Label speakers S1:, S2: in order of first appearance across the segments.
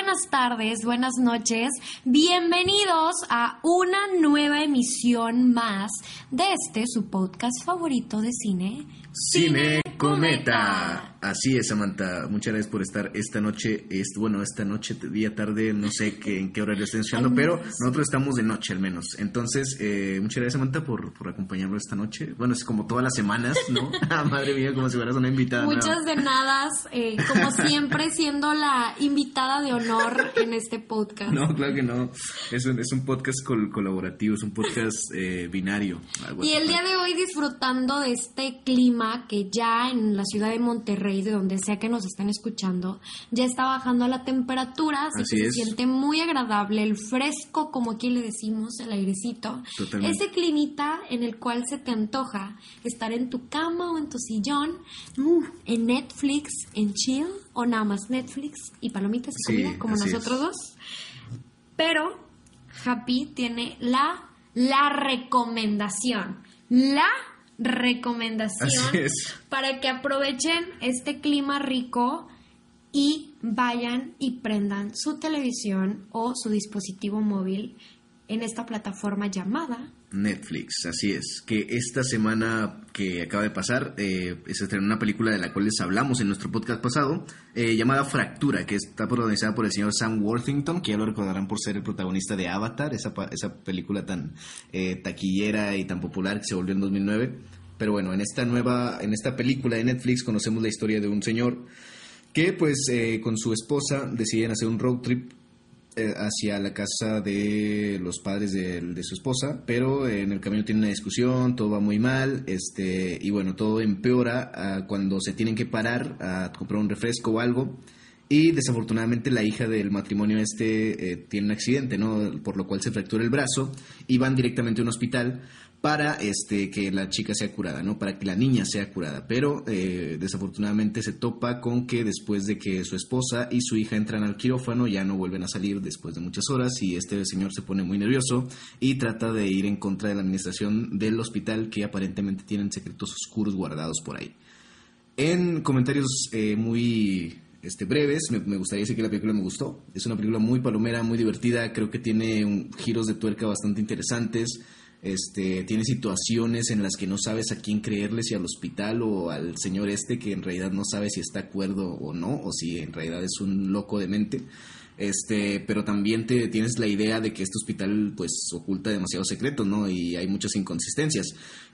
S1: buenas tardes, buenas noches. Bienvenidos a una nueva emisión más de este su podcast favorito de cine.
S2: Cine Cometa. Así es, Samantha. Muchas gracias por estar esta noche. Es, bueno, esta noche, día, tarde, no sé qué, en qué horario estén escuchando, pero nosotros estamos de noche al menos. Entonces, eh, muchas gracias, Samantha, por, por acompañarnos esta noche. Bueno, es como todas las semanas, ¿no? Ah, madre mía, como si fueras una invitada.
S1: Muchas de nada, eh, como siempre, siendo la invitada de honor en este podcast.
S2: No, claro que no. Es un, es un podcast colaborativo, es un podcast eh, binario.
S1: Y el día de hoy disfrutando de este clima que ya en la ciudad de Monterrey de donde sea que nos estén escuchando, ya está bajando la temperatura, así, que se siente muy agradable, el fresco, como aquí le decimos, el airecito. Ese climita en el cual se te antoja estar en tu cama o en tu sillón, uh, en Netflix, en chill, o nada más Netflix y palomitas y comida, como nosotros dos. Pero Happy tiene la, la recomendación. La recomendación para que aprovechen este clima rico y vayan y prendan su televisión o su dispositivo móvil en esta plataforma llamada
S2: Netflix, así es. Que esta semana que acaba de pasar eh, se estrenó una película de la cual les hablamos en nuestro podcast pasado, eh, llamada Fractura, que está protagonizada por el señor Sam Worthington, que ya lo recordarán por ser el protagonista de Avatar, esa, esa película tan eh, taquillera y tan popular que se volvió en 2009. Pero bueno, en esta nueva, en esta película de Netflix conocemos la historia de un señor que pues eh, con su esposa deciden hacer un road trip hacia la casa de los padres de, su esposa, pero en el camino tiene una discusión, todo va muy mal, este, y bueno, todo empeora ah, cuando se tienen que parar a comprar un refresco o algo. Y desafortunadamente la hija del matrimonio este eh, tiene un accidente, ¿no? Por lo cual se fractura el brazo y van directamente a un hospital para este, que la chica sea curada, ¿no? Para que la niña sea curada. Pero eh, desafortunadamente se topa con que después de que su esposa y su hija entran al quirófano ya no vuelven a salir después de muchas horas y este señor se pone muy nervioso y trata de ir en contra de la administración del hospital que aparentemente tienen secretos oscuros guardados por ahí. En comentarios eh, muy este, breves, me, me, gustaría decir que la película me gustó. Es una película muy palomera, muy divertida, creo que tiene un, giros de tuerca bastante interesantes. Este, tiene situaciones en las que no sabes a quién creerle, si al hospital o al señor este que en realidad no sabe si está acuerdo o no, o si en realidad es un loco de mente. Este, pero también te tienes la idea de que este hospital pues oculta demasiados secretos, ¿no? Y hay muchas inconsistencias.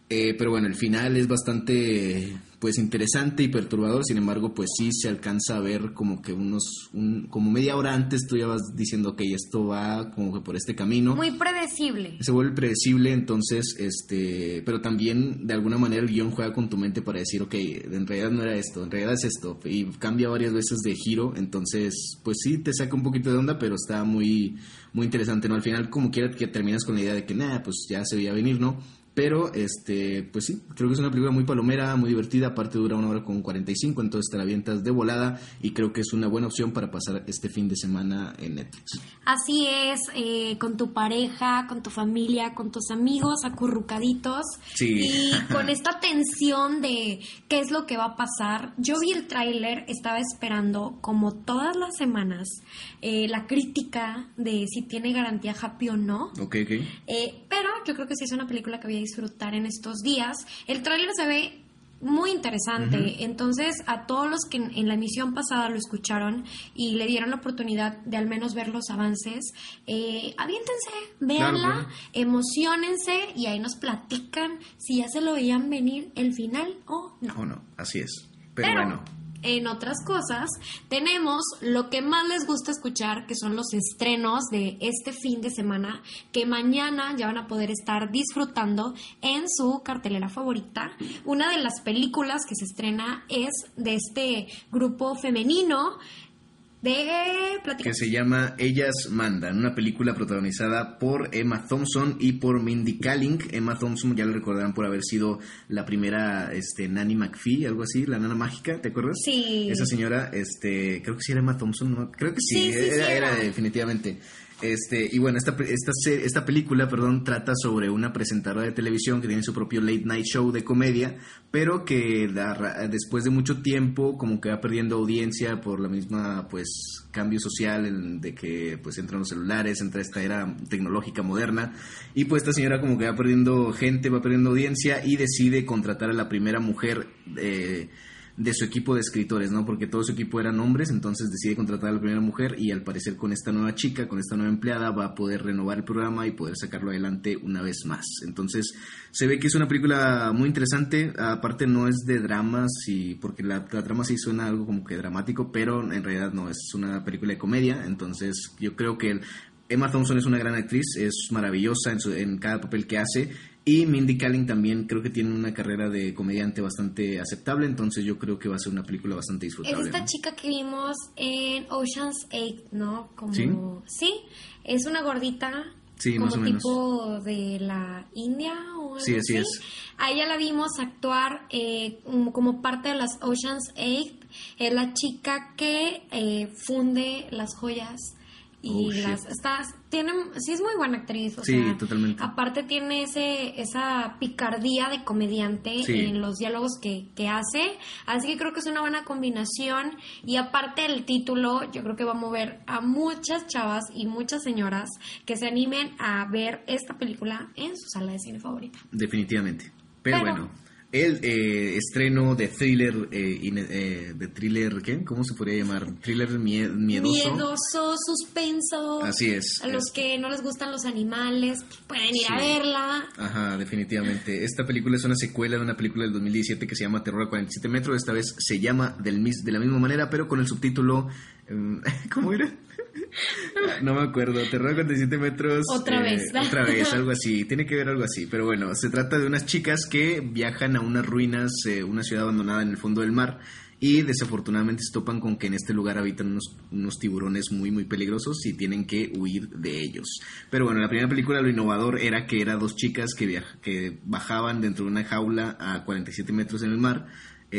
S2: Eh, pero bueno, el final es bastante pues interesante y perturbador, sin embargo, pues sí se alcanza a ver como que unos, como media hora antes tú ya vas diciendo, que esto va como que por este camino.
S1: Muy predecible.
S2: Se vuelve predecible, entonces, este, pero también de alguna manera el guion juega con tu mente para decir, ok, en realidad no era esto, en realidad es esto, y cambia varias veces de giro, entonces, pues sí, te saca un poquito de onda, pero está muy, muy interesante, ¿no? Al final, como quiera que terminas con la idea de que, nada, pues ya se veía venir, ¿no? Pero, este, pues sí, creo que es una película muy palomera, muy divertida, aparte dura una hora con 45, entonces te la avientas de volada y creo que es una buena opción para pasar este fin de semana en Netflix.
S1: Así es, eh, con tu pareja, con tu familia, con tus amigos, acurrucaditos.
S2: Sí.
S1: Y con esta tensión de qué es lo que va a pasar. Yo vi el tráiler, estaba esperando, como todas las semanas, eh, la crítica de si tiene garantía happy o no.
S2: Ok, ok.
S1: Eh, pero yo creo que sí es una película que había disfrutar en estos días. El tráiler se ve muy interesante. Entonces, a todos los que en, la emisión pasada lo escucharon y le dieron la oportunidad de al menos ver los avances, eh, aviéntense, véanla, emocionense y ahí nos platican si ya se lo veían venir el final o no.
S2: O no, así es. Pero bueno
S1: en otras cosas, tenemos lo que más les gusta escuchar, que son los estrenos de este fin de semana, que mañana ya van a poder estar disfrutando en su cartelera favorita. Una de las películas que se estrena es de este grupo femenino
S2: que se llama Ellas Mandan, una película protagonizada por Emma Thompson y por Mindy Kaling. Emma Thompson ya lo recordarán por haber sido la primera este, Nanny McPhee, algo así, la nana mágica, ¿te acuerdas?
S1: Sí.
S2: Esa señora, este, creo que sí era Emma Thompson, ¿no? creo que sí, era, definitivamente. Este, y bueno, esta, esta, esta película, perdón, trata sobre una presentadora de televisión que tiene su propio late night show de comedia, pero que después de mucho tiempo como que va perdiendo audiencia por la misma, pues, cambio social de que pues entran los celulares, entra esta era tecnológica moderna y pues esta señora como que va perdiendo gente, va perdiendo audiencia y decide contratar a la primera mujer eh, de su equipo de escritores, ¿no? Porque todo su equipo eran hombres, entonces decide contratar a la primera mujer y al parecer con esta nueva chica, con esta nueva empleada, va a poder renovar el programa y poder sacarlo adelante una vez más. Entonces se ve que es una película muy interesante, aparte no es de dramas y porque la, la trama sí suena algo como que dramático, pero en realidad no, es una película de comedia, entonces yo creo que Emma Thompson es una gran actriz, es maravillosa en, en cada papel que hace y Mindy Kaling también creo que tiene una carrera de comediante bastante aceptable, entonces yo creo que va a ser una película bastante disfrutable.
S1: Es esta chica que vimos en Ocean's 8, ¿no? Como, ¿Sí? es una gordita.
S2: Sí,
S1: como
S2: más o
S1: tipo de la India o algo
S2: Sí, así, es.
S1: A ella la vimos actuar eh, como parte de las Ocean's 8. Es la chica que eh, funde las joyas y oh, las está tiene sí es muy buena actriz o
S2: sí, totalmente.
S1: aparte tiene ese esa picardía de comediante en los diálogos que, que hace así que creo que es una buena combinación y aparte el título yo creo que va a mover a muchas chavas y muchas señoras que se animen a ver esta película en su sala de cine favorita.
S2: Definitivamente. Pero bueno el eh, estreno de thriller, eh, eh, de thriller, ¿qué? ¿Cómo se podría llamar? Thriller miedoso.
S1: Miedoso, suspenso.
S2: Así es.
S1: A los que no les gustan los animales, pueden ir a verla.
S2: Ajá, definitivamente. Esta película es una secuela de una película del 2017 que se llama Terror a 47 metros. Esta vez se llama del, de la misma manera, pero con el subtítulo... Em, ¿Cómo era? No me acuerdo, Terror a 47 metros.
S1: Otra vez.
S2: Otra vez, algo así. Tiene que ver algo así. Pero bueno, se trata de unas chicas que viajan a unas ruinas, eh, una ciudad abandonada en el fondo del mar. Y desafortunadamente se topan con que en este lugar habitan unos, unos tiburones muy, muy peligrosos y tienen que huir de ellos. Pero bueno, en la primera película lo innovador era que eran dos chicas que, que bajaban dentro de una jaula a 47 metros en el mar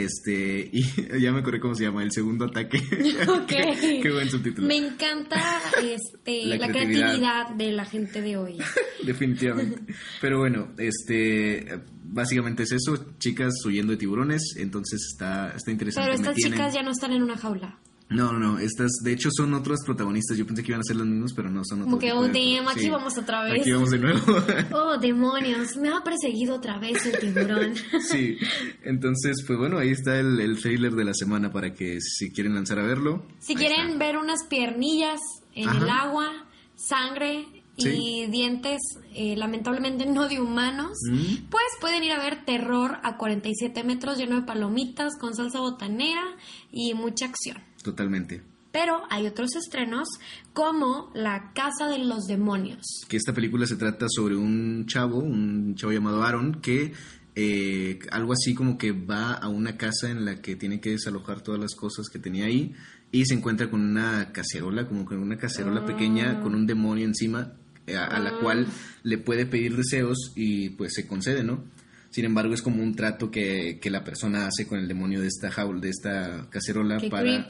S2: este, y ya me acordé cómo se llama, el segundo ataque. qué, buen subtítulo.
S1: Me encanta este, la, creatividad. de la gente de hoy.
S2: Definitivamente. Pero bueno, este, básicamente es eso, chicas huyendo de tiburones, entonces está, está interesante.
S1: Pero estas chicas ya no están en una jaula.
S2: No, no, no, estas, de hecho son otros protagonistas, yo pensé que iban a ser los mismos, pero no son otros.
S1: Como que, oh, damn, aquí vamos otra vez.
S2: Aquí vamos de nuevo.
S1: oh, demonios, me ha perseguido otra vez el tiburón.
S2: sí, entonces, pues bueno, ahí está el, el trailer de la semana para que si quieren lanzar a verlo.
S1: Si quieren ver unas piernillas en el agua, sangre, y dientes eh, lamentablemente no de humanos, mm. pues pueden ir a ver Terror a 47 metros lleno de palomitas con salsa botanera y mucha acción.
S2: Totalmente.
S1: Pero hay otros estrenos como La Casa de los Demonios.
S2: Que esta película se trata sobre un chavo, un chavo llamado Aaron, que eh, algo así como que va a una casa en la que tiene que desalojar todas las cosas que tenía ahí y se encuentra con una cacerola, como con una cacerola pequeña ah. con un demonio encima a, la cual le puede pedir deseos y pues se concede, ¿no? Sin embargo, es como un trato que, que la persona hace con el demonio de esta jaula, de esta cacerola para,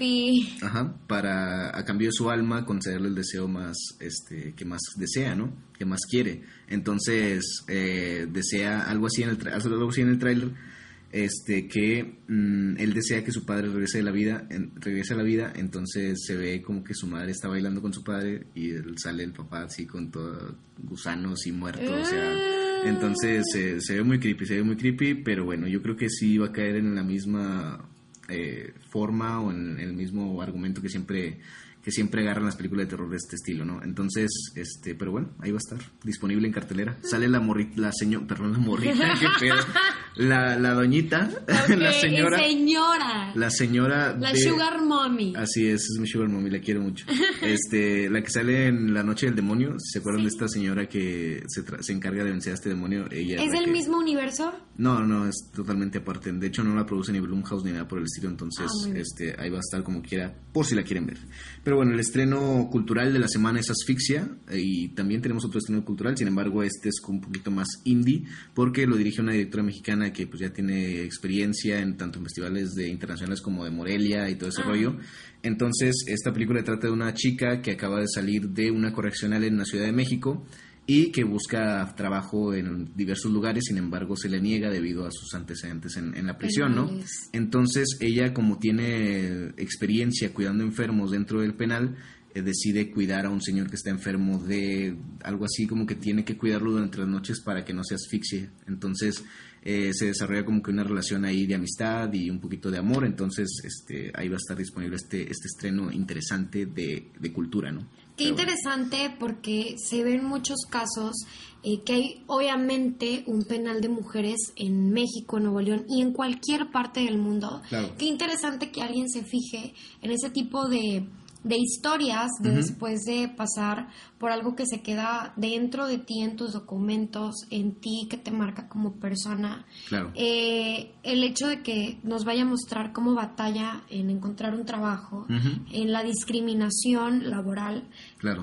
S2: Ajá, para a cambio de su alma concederle el deseo más, este, que más desea, ¿no? Que más quiere. Entonces eh, desea algo así en el, algo así en el tráiler este que mm, él desea que su padre regrese de la vida regrese a la vida entonces se ve como que su madre está bailando con su padre y sale el papá así con todo gusanos y muertos o sea, entonces se ve muy creepy se ve muy creepy pero bueno yo creo que sí va a caer en la misma eh, forma o en el mismo argumento que siempre que siempre agarran las películas de terror de este estilo, ¿no? Entonces, este, pero bueno, ahí va a estar, disponible en cartelera. Sale la morrita, la señora, perdón, la morrita, qué pedo. La, la doñita, la señora.
S1: señora.
S2: La señora.
S1: La Sugar Mommy.
S2: Así es, es mi Sugar Mommy, la quiero mucho. Este, la que sale en La Noche del Demonio, ¿se acuerdan de esta señora que se, se, encarga de vencer a este demonio? Ella
S1: ¿Es del mismo universo?
S2: No, no, es totalmente aparte. De hecho, no la produce ni Blumhouse ni nada por el estilo, entonces, ah, este, ahí va a estar como quiera, por si la quieren ver. Pero bueno, el estreno cultural de la semana es Asfixia eh, y también tenemos otro estreno cultural, sin embargo este es un poquito más indie porque lo dirige una directora mexicana que pues ya tiene experiencia en tanto en festivales de internacionales como de Morelia y todo ese ah. rollo. Entonces esta película trata de una chica que acaba de salir de una correccional en la Ciudad de México y que busca trabajo en diversos lugares, sin embargo se le niega debido a sus antecedentes en, la prisión, ¿no? Entonces ella como tiene experiencia cuidando enfermos dentro del penal, eh, decide cuidar a un señor que está enfermo de algo así como que tiene que cuidarlo durante las noches para que no se asfixie. Entonces eh, se desarrolla como que una relación ahí de amistad y un poquito de amor, entonces este, ahí va a estar disponible este, este estreno interesante de, de cultura, ¿no?
S1: Qué interesante porque se ven muchos casos eh, que hay obviamente un penal de mujeres en México, Nuevo León y en cualquier parte del mundo. Qué interesante que alguien se fije en ese tipo de de historias después de pasar por algo que se queda dentro de ti, en tus documentos, en ti, que te marca como persona.
S2: Claro.
S1: Eh, el hecho de que nos vaya a mostrar cómo batalla en encontrar un trabajo, en la discriminación laboral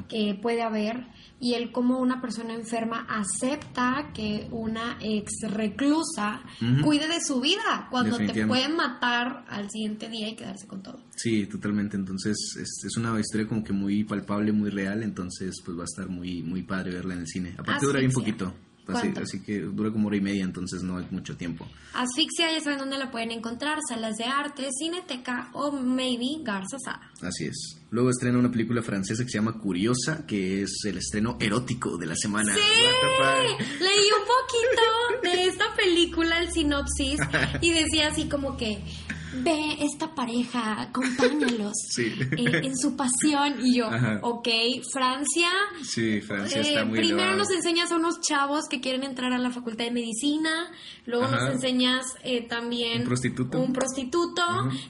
S1: que puede haber y el cómo una persona enferma acepta que una ex reclusa cuide de su vida cuando te pueden matar al siguiente día y quedarse con todo.
S2: Sí, totalmente. Entonces es, es, una historia como que muy palpable, muy real. Entonces pues va a estar muy muy padre verla en el cine. Aparte dura bien poquito. Así, que dura como hora y media, entonces no es mucho tiempo.
S1: Asfixia, ya saben dónde la pueden encontrar, salas de arte, cineteca o maybe Garza Sada.
S2: Así es. Luego estrena una película francesa que se llama Curiosa, que es el estreno erótico de la semana.
S1: Sí, leí un poquito de esta película, el sinopsis, y decía así como que ve esta pareja, acompáñalos eh, en su pasión. Y yo, ok, Francia.
S2: Sí, Francia está eh, muy
S1: Primero nos enseñas a unos chavos que quieren entrar a la facultad de medicina, luego nos enseñas eh, también
S2: un prostituto,
S1: un prostituto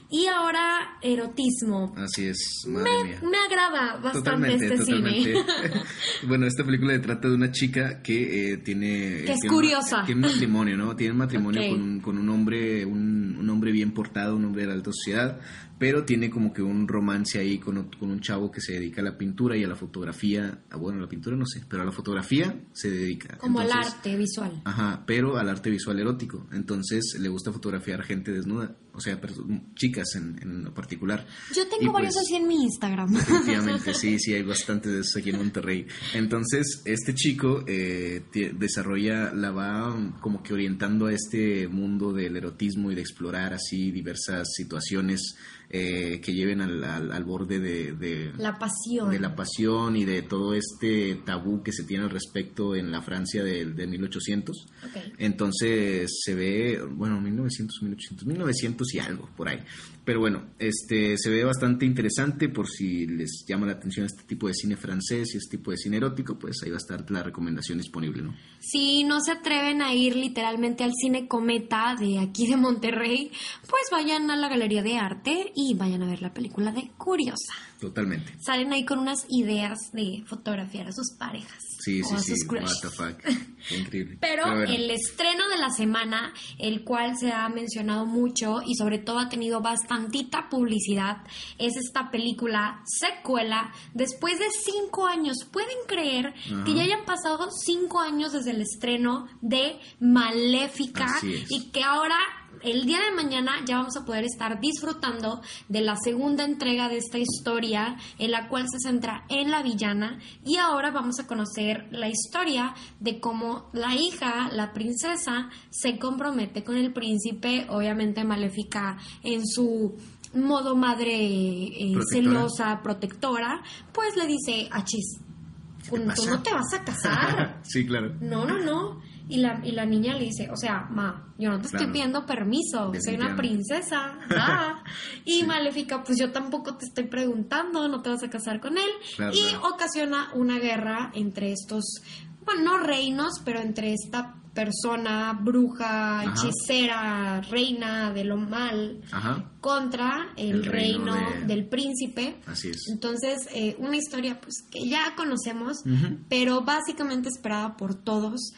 S1: y ahora erotismo.
S2: Así es,
S1: madre me, mía. me agrada bastante este cine.
S2: bueno, esta película trata de una chica que tiene...
S1: Que es curiosa.
S2: tiene un matrimonio, ¿no? Tiene un matrimonio con, un, con un hombre, un, un hombre bien portado un hombre de alta sociedad, pero tiene como que un romance ahí con, con, un chavo que se dedica a la pintura y a la fotografía. Ah, bueno, a la pintura no sé, pero a la fotografía se dedica.
S1: Como al arte visual.
S2: Ajá, pero al arte visual erótico. Entonces le gusta fotografiar gente desnuda, o sea, chicas en, en particular.
S1: Yo tengo varios pues, así en mi Instagram.
S2: Efectivamente, sí, sí, hay bastantes de esos aquí en Monterrey. Entonces, este chico eh, desarrolla, la va como que orientando a este mundo del erotismo y de explorar así diversas situaciones eh, que lleven al, al, borde de,
S1: la pasión.
S2: De la pasión y de todo este tabú que se tiene al respecto en la Francia de, de 1800. Entonces se ve, bueno, 1900, 1800, 1900 y algo por ahí. Pero bueno, este se ve bastante interesante por si les llama la atención este tipo de cine francés y este tipo de cine erótico, pues ahí va a estar la recomendación disponible, ¿no?
S1: Si no se atreven a ir literalmente al cine Cometa de aquí de Monterrey, pues vayan a la Galería de Arte y vayan a ver la película de Curiosa.
S2: Totalmente.
S1: Salen ahí con unas ideas de fotografiar a sus parejas.
S2: Sí, sí, sí. What the fuck. Increíble.
S1: Pero, el estreno de la semana, el cual se ha mencionado mucho y sobre todo ha tenido bastantita publicidad, es esta película secuela después de cinco años. ¿Pueden creer que ya hayan pasado cinco años desde el estreno de Maléfica y que ahora el día de mañana ya vamos a poder estar disfrutando de la segunda entrega de esta historia en la cual se centra en la villana y ahora vamos a conocer la historia de cómo la hija, la princesa, se compromete con el príncipe, obviamente maléfica en su modo madre eh, celosa, protectora, pues le dice, achis, tú no te vas a casar.
S2: sí, claro.
S1: No, no, no. Y la, y la niña le dice, o sea, ma, yo no te estoy pidiendo permiso, soy una princesa. y Maléfica, pues yo tampoco te estoy preguntando, no te vas a casar con él. y ocasiona una guerra entre estos, bueno, no reinos, pero entre esta persona, bruja, hechicera, reina de lo mal, contra el, reino, del príncipe.
S2: Así es.
S1: Entonces, eh, una historia pues que ya conocemos, pero básicamente esperada por todos.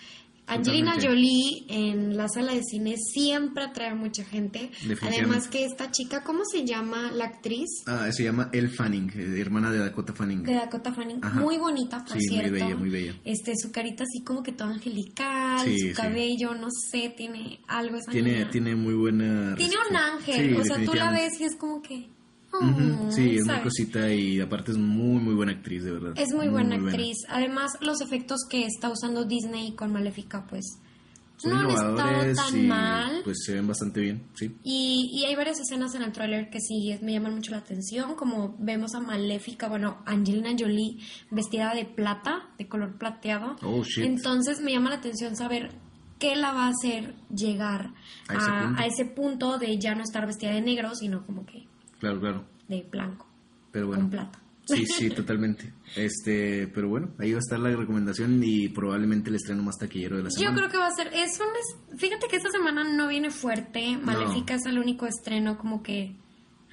S1: Angelina Jolie en la sala de cine siempre atrae a mucha gente. Además que esta chica, ¿cómo se llama la actriz?
S2: Ah, se llama Elle Fanning, eh, hermana de Dakota Fanning.
S1: De Dakota Fanning, muy bonita, por
S2: sí, muy bella, muy bella.
S1: Este, su carita así como que todo angelical, su cabello, no sé, tiene algo esa
S2: Tiene, tiene muy buena...
S1: Tiene un ángel, o sea, tú la ves y es como que...
S2: sí, es una cosita y aparte es muy, muy buena actriz, de verdad.
S1: Es muy, buena actriz. Además, los efectos que está usando Disney con Maléfica, pues no han estado tan mal.
S2: Pues se ven bastante bien, sí.
S1: Y, y hay varias escenas en el tráiler que sí me llaman mucho la atención, como vemos a Maléfica, bueno, Angelina Jolie vestida de plata, de color plateado.
S2: Oh, shit.
S1: Entonces me llama la atención saber qué la va a hacer llegar a, ese, punto de ya no estar vestida de negro, sino como que...
S2: Claro, claro.
S1: De blanco.
S2: Pero bueno.
S1: Con plata.
S2: Sí, sí, totalmente. Este, pero bueno, ahí va a estar la recomendación y probablemente el estreno más taquillero de la semana.
S1: Yo creo que va a ser, es un, fíjate que esta semana no viene fuerte, Maléfica es el único estreno como que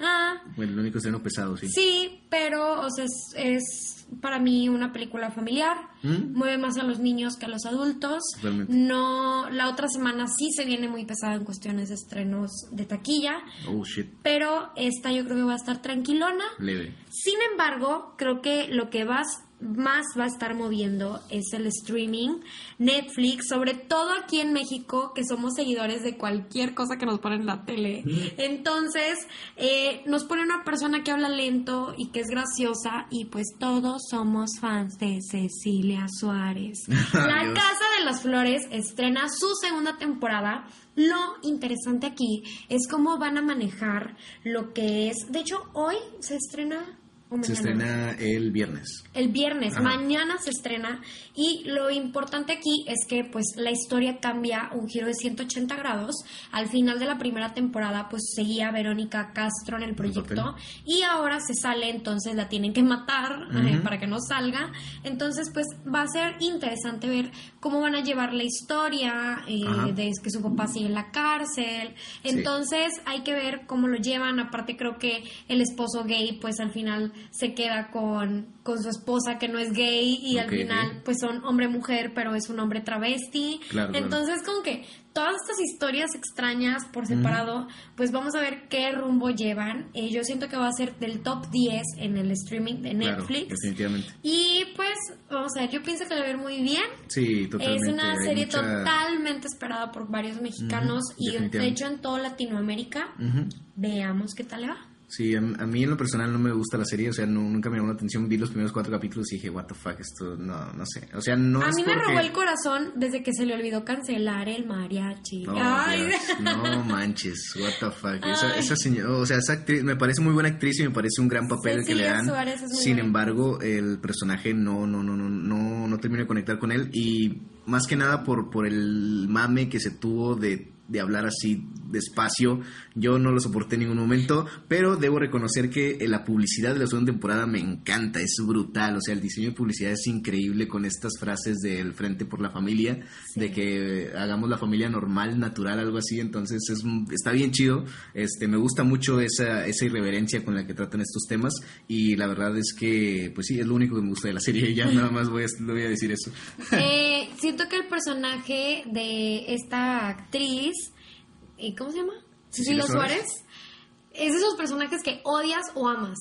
S1: Ah.
S2: Bueno, el único estreno pesado, sí.
S1: Sí, pero, o sea, es, para mí una película familiar. ¿Mm? Mueve más a los niños que a los adultos. No, la otra semana sí se viene muy pesada en cuestiones de estrenos de taquilla.
S2: Oh, shit.
S1: Pero esta yo creo que va a estar tranquilona.
S2: Leve.
S1: Sin embargo, creo que lo que vas más va a estar moviendo es el streaming, Netflix, sobre todo aquí en México, que somos seguidores de cualquier cosa que nos ponen en la tele. Entonces, eh, nos pone una persona que habla lento y que es graciosa y pues todos somos fans de Cecilia Suárez. la Casa de las Flores estrena su segunda temporada. Lo interesante aquí es cómo van a manejar lo que es, de hecho, hoy se estrena
S2: se estrena el viernes.
S1: El viernes, mañana se estrena y lo importante aquí es que pues la historia cambia un giro de 180 grados. Al final de la primera temporada pues seguía Verónica Castro en el proyecto y ahora se sale, entonces la tienen que matar eh, para que no salga. Entonces pues va a ser interesante ver cómo van a llevar la historia eh, de que su papá sigue en la cárcel. Entonces hay que ver cómo lo llevan. Aparte creo que el esposo gay pues al final se queda con, con su esposa que no es gay y al final pues son hombre-mujer, pero es un hombre travesti. Entonces como que todas estas historias extrañas por separado, pues vamos a ver qué rumbo llevan. Eh, yo siento que va a ser del top 10 en el streaming de Netflix.
S2: definitivamente.
S1: Y pues, vamos a ver, yo pienso que va a ver muy bien.
S2: Sí, totalmente.
S1: Es una serie totalmente esperada por varios mexicanos y de hecho en toda Latinoamérica. Veamos qué tal le va.
S2: Sí, a, mí en lo personal no me gusta la serie, o sea, nunca me llamó la atención. Vi los primeros cuatro capítulos y dije, what the fuck, esto no, no sé. O sea, no
S1: A
S2: mí
S1: me robó el corazón desde que se le olvidó cancelar el mariachi.
S2: Ay. no manches, what the fuck. Esa, esa señora, o sea, esa actriz me parece muy buena actriz y me parece un gran papel el que le dan. Sin embargo, el personaje no, no, no, no, no, no termina de conectar con él y más que nada por, por el mame que se tuvo de de hablar así despacio. Yo no lo soporté en ningún momento, pero debo reconocer que eh, la publicidad de la segunda temporada me encanta, es brutal. O sea, el diseño de publicidad es increíble con estas frases del Frente por la Familia, de que hagamos la familia normal, natural, algo así. Entonces es, está bien chido. Este, me gusta mucho esa, esa irreverencia con la que tratan estos temas y la verdad es que, pues sí, es lo único que me gusta de la serie. Ya nada más voy a, voy a decir eso.
S1: Eh, siento que el personaje de esta actriz ¿cómo se llama? Cecilia Suárez. Es de esos personajes que odias o amas.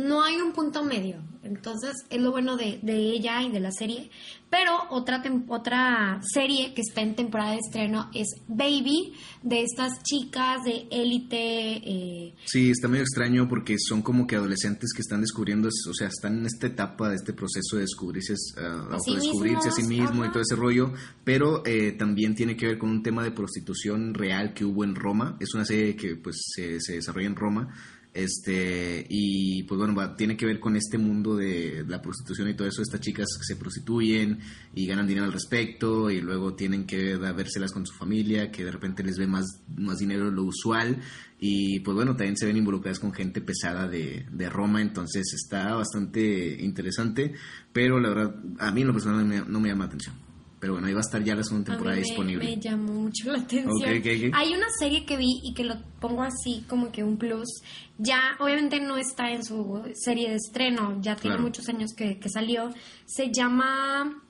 S1: No hay un punto medio. Entonces, es lo bueno de, de ella y de la serie. Pero otra, otra serie que está en temporada de estreno es Baby, de estas chicas de élite. Eh...
S2: Sí, está medio extraño porque son como que adolescentes que están descubriendo, o sea, están en esta etapa de este proceso de descubrirse, uh, descubrirse a sí mismo y todo ese rollo, pero eh, también tiene que ver con un tema de prostitución real que hubo en Roma. Es una serie que pues se, se desarrolla en Roma este, y pues bueno, tiene que ver con este mundo de la prostitución y todo eso. Estas chicas se prostituyen y ganan dinero al respecto y luego tienen que vérselas con su familia, que de repente les ve más, más dinero de lo usual. Y pues bueno, también se ven involucradas con gente pesada de, de Roma, entonces está bastante interesante, pero la verdad, a mí en lo personal no me llama la atención. Pero bueno, ahí va a estar ya la segunda temporada disponible.
S1: Me llamó mucho la atención. Hay una serie que vi y que lo pongo así como que un plus. Ya, obviamente no está en su serie de estreno, ya tiene muchos años que, que, salió. Se llama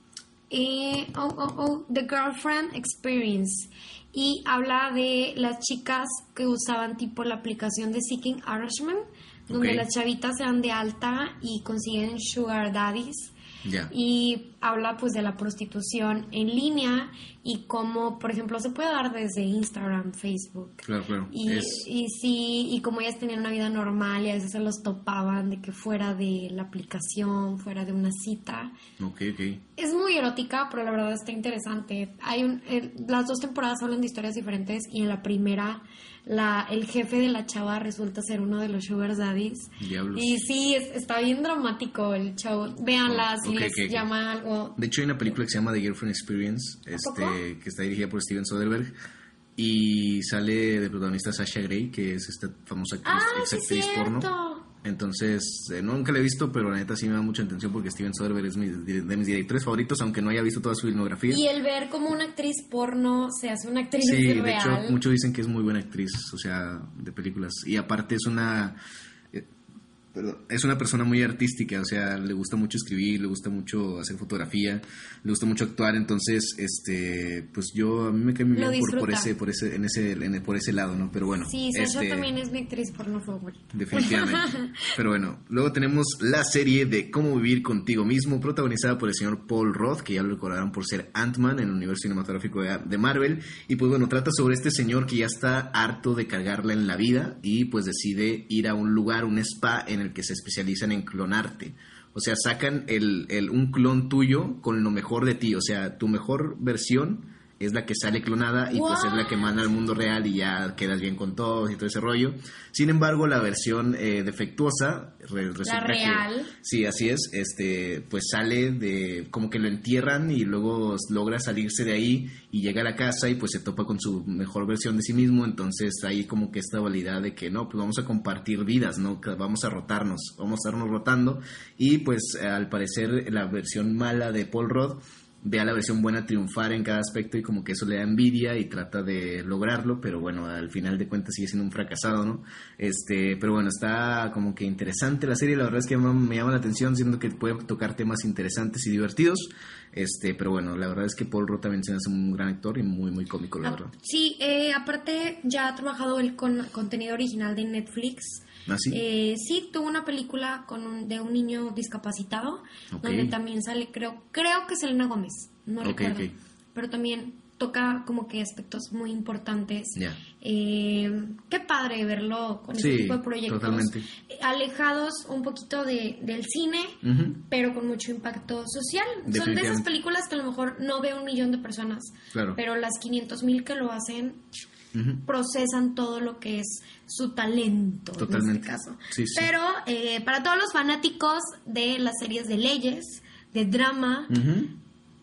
S1: eh, oh, oh, oh, The Girlfriend Experience. Y habla de las chicas que usaban tipo la aplicación de Seeking Irishman, donde las chavitas se dan de alta y consiguen sugar daddies Y habla pues de la prostitución en línea y cómo, por ejemplo, se puede dar desde Instagram, Facebook.
S2: Claro, claro.
S1: Y, y sí, y como ellas tenían una vida normal y a veces se los topaban de que fuera de la aplicación, fuera de una cita.
S2: Ok, ok.
S1: Es muy erótica, pero la verdad está interesante. Hay un, las dos temporadas hablan de historias diferentes y en la primera la, el jefe de la chava resulta ser uno de los sugar daddies. Y sí, está bien dramático el show. Véanla si les llama algo.
S2: De hecho, hay una película que se llama The Girlfriend Experience, este, que está dirigida por Steven Soderbergh. Y sale de protagonista Sasha Grey, que es esta famosa actriz,
S1: ah, actriz porno.
S2: Entonces, eh, nunca la he visto, pero la neta sí me da mucha atención porque Steven Soderbergh es de mis directores favoritos, aunque no haya visto toda su filmografía.
S1: Y el ver como una actriz porno se hace una actriz
S2: sí,
S1: real.
S2: de hecho, muchos dicen que es muy buena actriz, o sea, de películas. Y aparte es una es una persona muy artística, o sea, le gusta mucho escribir, le gusta mucho hacer fotografía, le gusta mucho actuar, entonces, este, pues yo a mí me cae muy bien por, por, ese, por ese, en ese, por ese lado, ¿no? Pero bueno.
S1: Sí, Sasha este, también es mi actriz porno favorita.
S2: Definitivamente. Pero bueno, luego tenemos la serie de Cómo vivir contigo mismo, protagonizada por el señor Paul Roth, que ya lo recordarán por ser Ant-Man en el universo cinematográfico de Marvel, y pues bueno, trata sobre este señor que ya está harto de cargarla en la vida y pues decide ir a un lugar, un spa en el que se especializan en clonarte. O sea, sacan el, el, un clon tuyo con lo mejor de ti. O sea, tu mejor versión es la que sale clonada y pues es la que manda al mundo real y ya quedas bien con todos y todo ese rollo. Sin embargo, la versión eh, defectuosa
S1: la real.
S2: sí, así es, este pues sale de como que lo entierran y luego logra salirse de ahí y llega a la casa y pues se topa con su mejor versión de sí mismo, entonces hay como que esta dualidad de que no, pues vamos a compartir vidas, no, vamos a rotarnos, vamos a estarnos rotando y pues al parecer la versión mala de Paul Rudd ve a la versión buena triunfar en cada aspecto y como que eso le da envidia y trata de lograrlo, pero bueno, al final de cuentas sigue siendo un fracasado, ¿no? Este, pero bueno, está como que interesante la serie, la verdad es que me llama la atención, siendo que puede tocar temas interesantes y divertidos, este, pero bueno, la verdad es que Paul Rudd también se hace un gran actor y muy, muy cómico, la ah, verdad.
S1: Sí, eh, aparte ya ha trabajado el con contenido original de Netflix,
S2: ¿Ah, sí?
S1: Eh, sí, tuvo una película con un, de un niño discapacitado, donde también sale, creo, creo que es Elena Gómez, no recuerdo. Pero también toca como que aspectos muy importantes. Eh, qué padre verlo con este tipo de proyectos. Alejados un poquito de, del cine, pero con mucho impacto social. Son de esas películas que a lo mejor no ve un millón de personas, pero las 500 mil que lo hacen procesan todo lo que es su talento en este caso. Pero eh, para todos los fanáticos de las series de leyes, de drama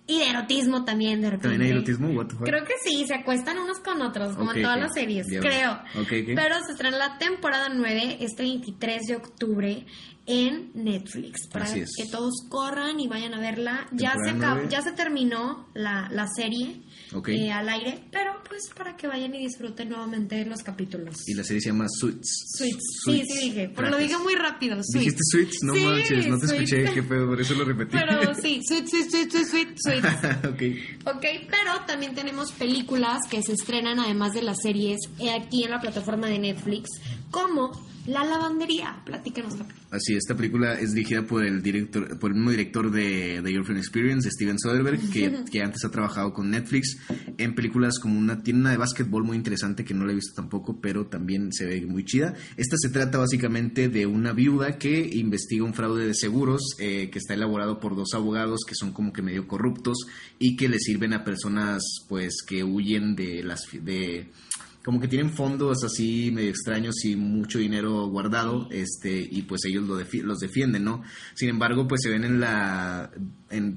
S1: y de erotismo también de repente.
S2: ¿También hay erotismo?
S1: Creo que sí, se acuestan unos con otros, como en todas las series, creo. Pero se estrena la temporada 9 este 23 de octubre en Netflix para que todos corran y vayan a verla. Ya se, ya se terminó la, la serie eh, al aire, pero pues para que vayan y disfruten nuevamente los capítulos.
S2: Y la serie se llama Suits.
S1: Suits, sí, sí dije, pero lo dije muy rápido.
S2: Dijiste Suits, no manches, no te escuché, qué pedo, por eso lo repetí.
S1: Pero sí, Suits, Suits, Suits, Suits, Suits.
S2: ok.
S1: Ok, pero también tenemos películas que se estrenan además de las series eh, aquí en la plataforma de Netflix, como La Lavandería. Platícanos.
S2: Así, esta película es dirigida por el director, por el mismo director de The Girlfriend Experience, Steven Soderbergh, que, que, antes ha trabajado con Netflix en películas como una, tiene una de básquetbol muy interesante que no la he visto tampoco, pero también se ve muy chida. Esta se trata básicamente de una viuda que investiga un fraude de seguros eh, que está elaborado por dos abogados que son como que medio corruptos y que le sirven a personas pues que huyen de las de como que tienen fondos así medio extraños y mucho dinero guardado, este, y pues ellos lo los defienden, ¿no? Sin embargo, pues se ven en la,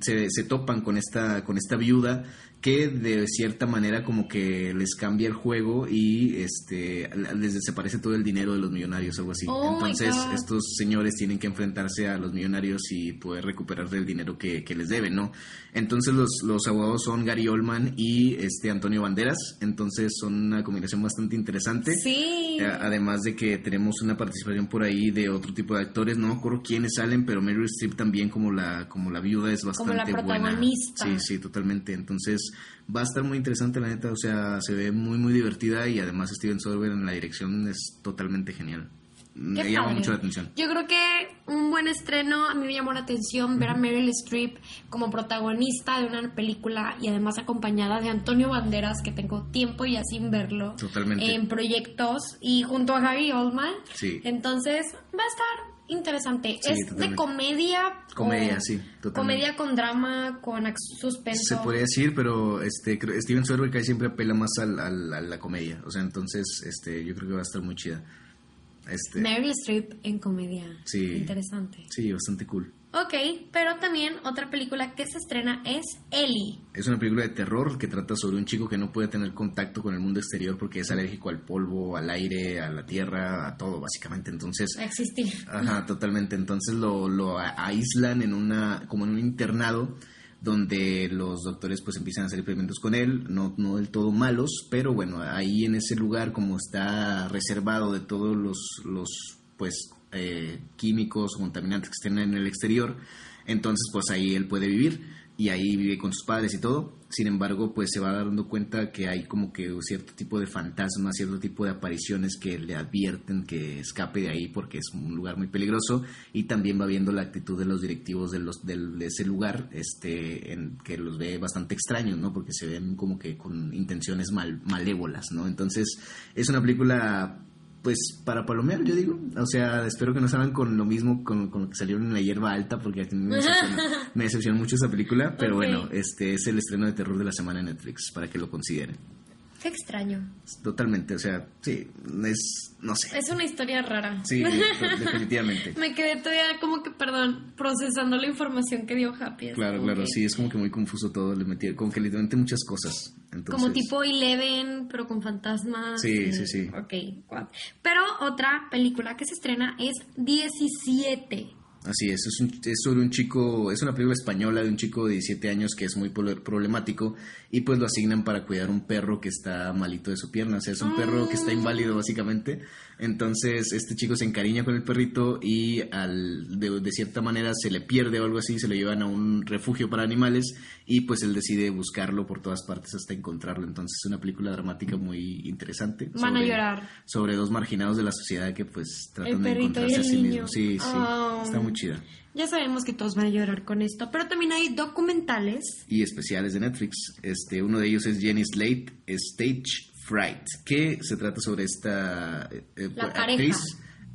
S2: se, se topan con esta, con esta viuda que de cierta manera como que les cambia el juego y este les desaparece todo el dinero de los millonarios algo así.
S1: Oh
S2: entonces estos señores tienen que enfrentarse a los millonarios y poder recuperar el dinero que, les deben no entonces los, los abogados son Gary Oldman y este Antonio Banderas. Entonces son una combinación bastante interesante.
S1: Sí.
S2: Eh, además de que tenemos una participación por ahí de otro tipo de actores. No me acuerdo quiénes salen pero Meryl Streep también como la como la viuda es bastante como la
S1: protagonista.
S2: buena. sí sí totalmente. Entonces va a estar muy interesante la neta, o sea, se ve muy muy divertida y además Steven Soderbergh en la dirección es totalmente genial. me llama mucho la atención.
S1: Yo creo que un buen estreno, a mí me llamó la atención ver a Meryl Streep como protagonista de una película y además acompañada de Antonio Banderas, que tengo tiempo ya sin verlo.
S2: Totalmente.
S1: En proyectos y junto a Gary Oldman.
S2: Sí.
S1: Entonces va a estar interesante. es de comedia.
S2: Comedia, sí,
S1: totalmente. Comedia con drama, con suspenso.
S2: Se podría decir, pero este Steven Soderbergh siempre apela más al, a la comedia. O sea, entonces este yo creo que va a estar muy chida. Este,
S1: Meryl Streep en comedia. Sí. Interesante.
S2: Sí, bastante cool.
S1: Ok, pero también otra película que se estrena es Ellie.
S2: Es una película de terror que trata sobre un chico que no puede tener contacto con el mundo exterior porque es alérgico al polvo, al aire, a la tierra, a todo básicamente. Entonces...
S1: A existir.
S2: Ajá, totalmente. Entonces lo, lo aíslan en una, como en un internado donde los doctores pues empiezan a hacer experimentos con él, no, no del todo malos, pero bueno, ahí en ese lugar como está reservado de todos los, los pues eh, químicos o contaminantes que estén en el exterior, entonces pues ahí él puede vivir y ahí vive con sus padres y todo. Sin embargo, pues se va dando cuenta que hay como que cierto tipo de fantasmas, cierto tipo de apariciones que le advierten que escape de ahí porque es un lugar muy peligroso y también va viendo la actitud de los directivos de, los, de, ese lugar, este, en, que los ve bastante extraños, ¿no? Porque se ven como que con intenciones mal, malévolas, ¿no? Entonces es una película pues para palomear, yo digo. O sea, espero que no salgan con lo mismo con, con lo que salieron en la hierba alta, porque me decepcionó, mucho esa película. Pero bueno, este es el estreno de terror de la semana en Netflix, para que lo consideren.
S1: Qué extraño.
S2: Totalmente, o sea, sí, es, no sé.
S1: Es una historia rara.
S2: Sí, definitivamente.
S1: Me quedé todavía como que, perdón, procesando la información que dio Happy.
S2: Claro, claro, sí, es como que muy confuso todo, le metí, como que literalmente muchas cosas.
S1: Como tipo Eleven, pero con fantasmas.
S2: Sí, sí, sí.
S1: Ok, Pero otra película que se estrena es 17.
S2: Así es, es, es, sobre un chico, es una película española de un chico de 17 años que es muy problemático y pues lo asignan para cuidar un perro que está malito de su pierna, o sea, es un perro que está inválido básicamente entonces este chico se encariña con el perrito y al, de, cierta manera se le pierde o algo así, se lo llevan a un refugio para animales y pues él decide buscarlo por todas partes hasta encontrarlo. Entonces es una película dramática muy interesante.
S1: Van a llorar.
S2: Sobre dos marginados de la sociedad que pues tratan de encontrarse a sí mismos. Sí, sí, oh. está muy chida.
S1: Ya sabemos que todos van a llorar con esto, pero también hay documentales.
S2: Y especiales de Netflix. Este, uno de ellos es Jenny Slate, Stage Fright, que se trata sobre esta
S1: eh, actriz,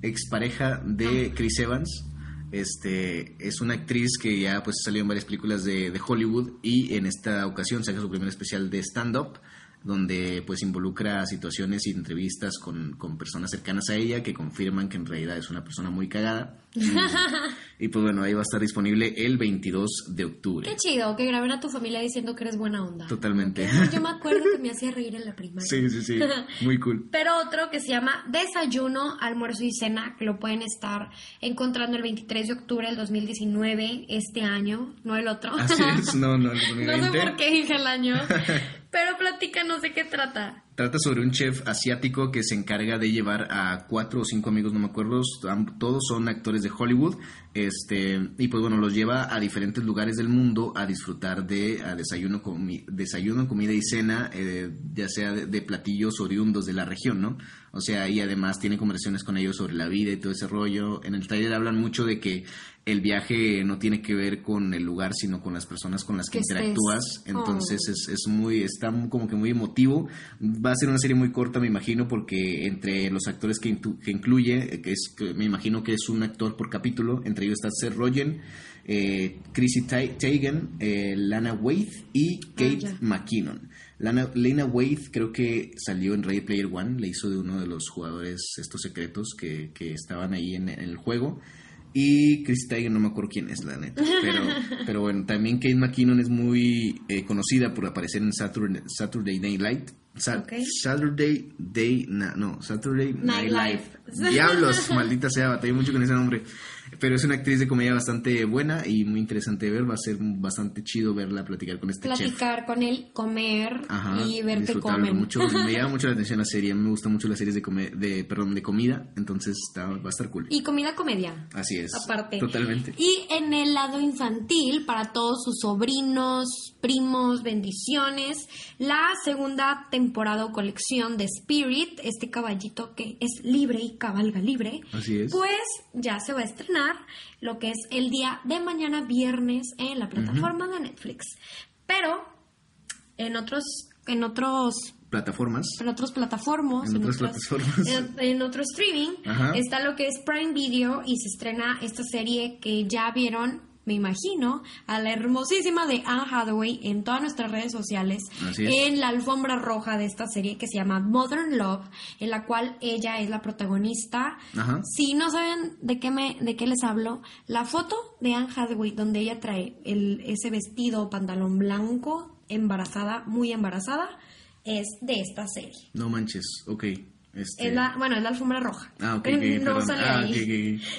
S2: expareja de Chris Evans. Este, es una actriz que ya pues salió en varias películas de, de Hollywood y en esta ocasión saca su primer especial de stand-up donde pues involucra situaciones y entrevistas con, con, personas cercanas a ella que confirman que en realidad es una persona muy cagada. Y, pues bueno, ahí va a estar disponible el 22 de octubre.
S1: Qué chido, que graben a tu familia diciendo que eres buena onda.
S2: Totalmente.
S1: Yo me acuerdo que me hacía reír en la primaria.
S2: Sí, sí, sí. Muy cool.
S1: Pero otro que se llama Desayuno, Almuerzo y Cena, que lo pueden estar encontrando el 23 de octubre del 2019, este año, no el otro.
S2: Así es, no, no, el 2020.
S1: No sé por qué dije el año. Pero platícanos de qué trata.
S2: Trata sobre un chef asiático que se encarga de llevar a cuatro o cinco amigos, no me acuerdo, todos son actores de Hollywood, este, y pues bueno, los lleva a diferentes lugares del mundo a disfrutar de desayuno, desayuno, comida y cena, eh, ya sea de, platillos oriundos de la región, ¿no? O sea, y además tiene conversaciones con ellos sobre la vida y todo ese rollo. En el taller hablan mucho de que el viaje no tiene que ver con el lugar, sino con las personas con las que, interactúas. Entonces oh. es, es, muy, está como que muy emotivo. Va a ser una serie muy corta, me imagino, porque entre los actores que, que incluye, que es, me imagino que es un actor por capítulo, entre ellos está Seth Rogen, eh, Chrissy Teigen, eh, Lana Waithe y ah, Kate McKinnon. Lana, Lena Waithe creo que salió en Ready Player One, le hizo de uno de los jugadores estos secretos que, que estaban ahí en, en el juego. Y Chris Tiger, no me acuerdo quién es, la neta. Pero, pero bueno, también Kate McKinnon es muy eh, conocida por aparecer en Saturday, Saturday Night Light. Saturday Day, no, Saturday Night, Live. Diablos, maldita sea, batallé mucho con ese nombre. Pero es una actriz de comedia bastante buena y muy interesante de ver. Va a ser bastante chido verla platicar con este
S1: platicar con él, comer y ver qué comen.
S2: Mucho, me llama mucho la atención la serie. Me gustan mucho las series de, de, perdón, de comida. Entonces está, va a estar cool.
S1: Y comida, comedia.
S2: Así es.
S1: Aparte.
S2: Totalmente.
S1: Y en el lado infantil, para todos sus sobrinos, primos, bendiciones, la segunda temporada o colección de Spirit, este caballito que es libre y cabalga libre.
S2: Así es.
S1: Pues ya se va a estrenar lo que es el día de mañana viernes en la plataforma de Netflix. Pero en otros en otros
S2: plataformas
S1: en otras plataformas
S2: en, otras plataformas.
S1: en, otro streaming está lo que es Prime Video y se estrena esta serie que ya vieron me imagino, a la hermosísima de Anne Hathaway en todas nuestras redes sociales, en la alfombra roja de esta serie que se llama Modern Love, en la cual ella es la protagonista. Si no saben de qué, me, de qué les hablo, la foto de Anne Hathaway donde ella trae el, ese vestido, pantalón blanco, embarazada, muy embarazada, es de esta serie.
S2: No manches, ok. Este...
S1: Es la, bueno, es la alfombra roja.
S2: Ah, ok, no ah,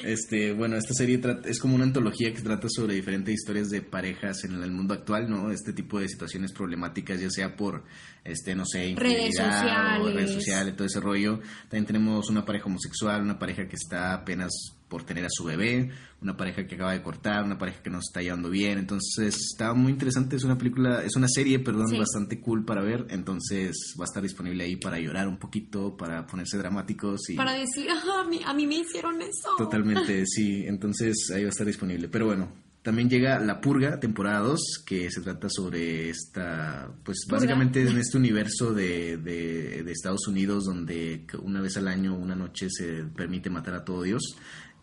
S2: Este, bueno, esta serie es como una antología que trata sobre diferentes historias de parejas en el mundo actual, ¿no? Este tipo de situaciones problemáticas, ya sea por, este, no sé,
S1: redes sociales.
S2: redes sociales, todo ese rollo. También tenemos una pareja homosexual, una pareja que está apenas por tener a su bebé, una pareja que acaba de cortar, una pareja que no está llevando bien, entonces está muy interesante, es una película, es una serie, perdón, bastante cool para ver, entonces va a estar disponible ahí para llorar un poquito, para ponerse dramáticos y...
S1: Para decir, ah, a, mí, a mí me hicieron eso.
S2: Totalmente, sí, entonces ahí va a estar disponible, pero bueno, también llega La Purga, temporada 2, que se trata sobre esta, pues básicamente en este universo de, de, de, Estados Unidos donde una vez al año, una noche, se permite matar a todo Dios.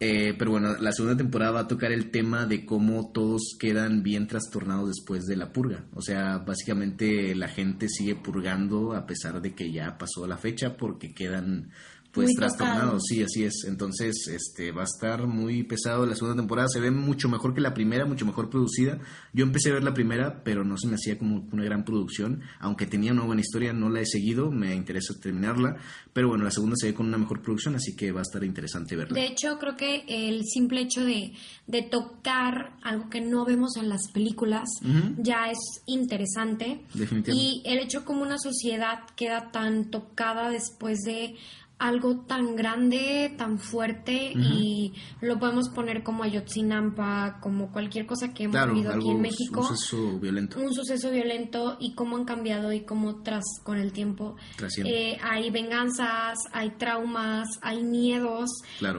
S2: Eh, pero bueno, la segunda temporada va a tocar el tema de cómo todos quedan bien trastornados después de la purga. O sea, básicamente la gente sigue purgando a pesar de que ya pasó la fecha porque quedan pues trastornado, sí, así es. Entonces, este va a estar muy pesado la segunda temporada. Se ve mucho mejor que la primera, mucho mejor producida. Yo empecé a ver la primera, pero no se me hacía como una gran producción. Aunque tenía una buena historia, no la he seguido. Me interesa terminarla. Pero bueno, la segunda se ve con una mejor producción, así que va a estar interesante verla.
S1: De hecho, creo que el simple hecho de, de tocar algo que no vemos en las películas ya es interesante.
S2: Definitivamente.
S1: Y el hecho como una sociedad queda tan tocada después de algo tan grande, tan fuerte y lo podemos poner como Ayotzinampa, como cualquier cosa que hemos vivido aquí en México.
S2: Un suceso violento.
S1: Un suceso violento y cómo han cambiado y cómo tras con el tiempo eh, hay venganzas, hay traumas, hay miedos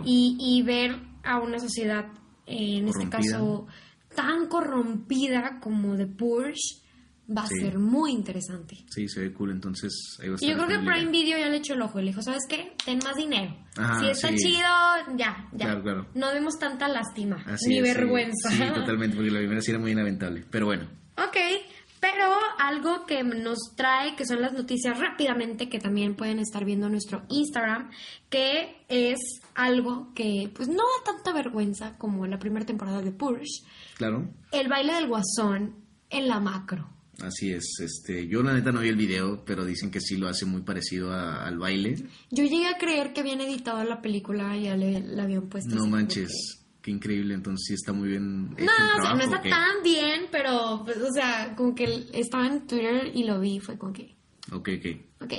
S1: y, y ver a una sociedad, en este caso, tan corrompida como de Purge va a ser muy interesante.
S2: Sí, se ve cool, entonces
S1: ahí va a estar Y yo creo que Prime Video ya le echó el ojo y le dijo, ¿sabes qué? Ten más dinero. si está chido, ya, ya. Claro, claro. No vemos tanta lástima, ni vergüenza.
S2: Sí, totalmente, porque la primera sí era muy inaventable, pero bueno.
S1: Ok, pero algo que nos trae, que son las noticias rápidamente, que también pueden estar viendo en nuestro Instagram, que es algo que pues no da tanta vergüenza como en la primera temporada de Purge.
S2: Claro.
S1: El baile del guasón en la macro.
S2: Así es, este, yo la neta no vi el video, pero dicen que sí lo hace muy parecido al baile.
S1: Yo llegué a creer que habían editado la película y ya le, la habían puesto.
S2: No manches, qué increíble, entonces sí está muy bien.
S1: no, o sea, no está tan bien, pero, pues, o sea, como que estaba en Twitter y lo vi, fue como que...
S2: Ok, ok.
S1: Ok,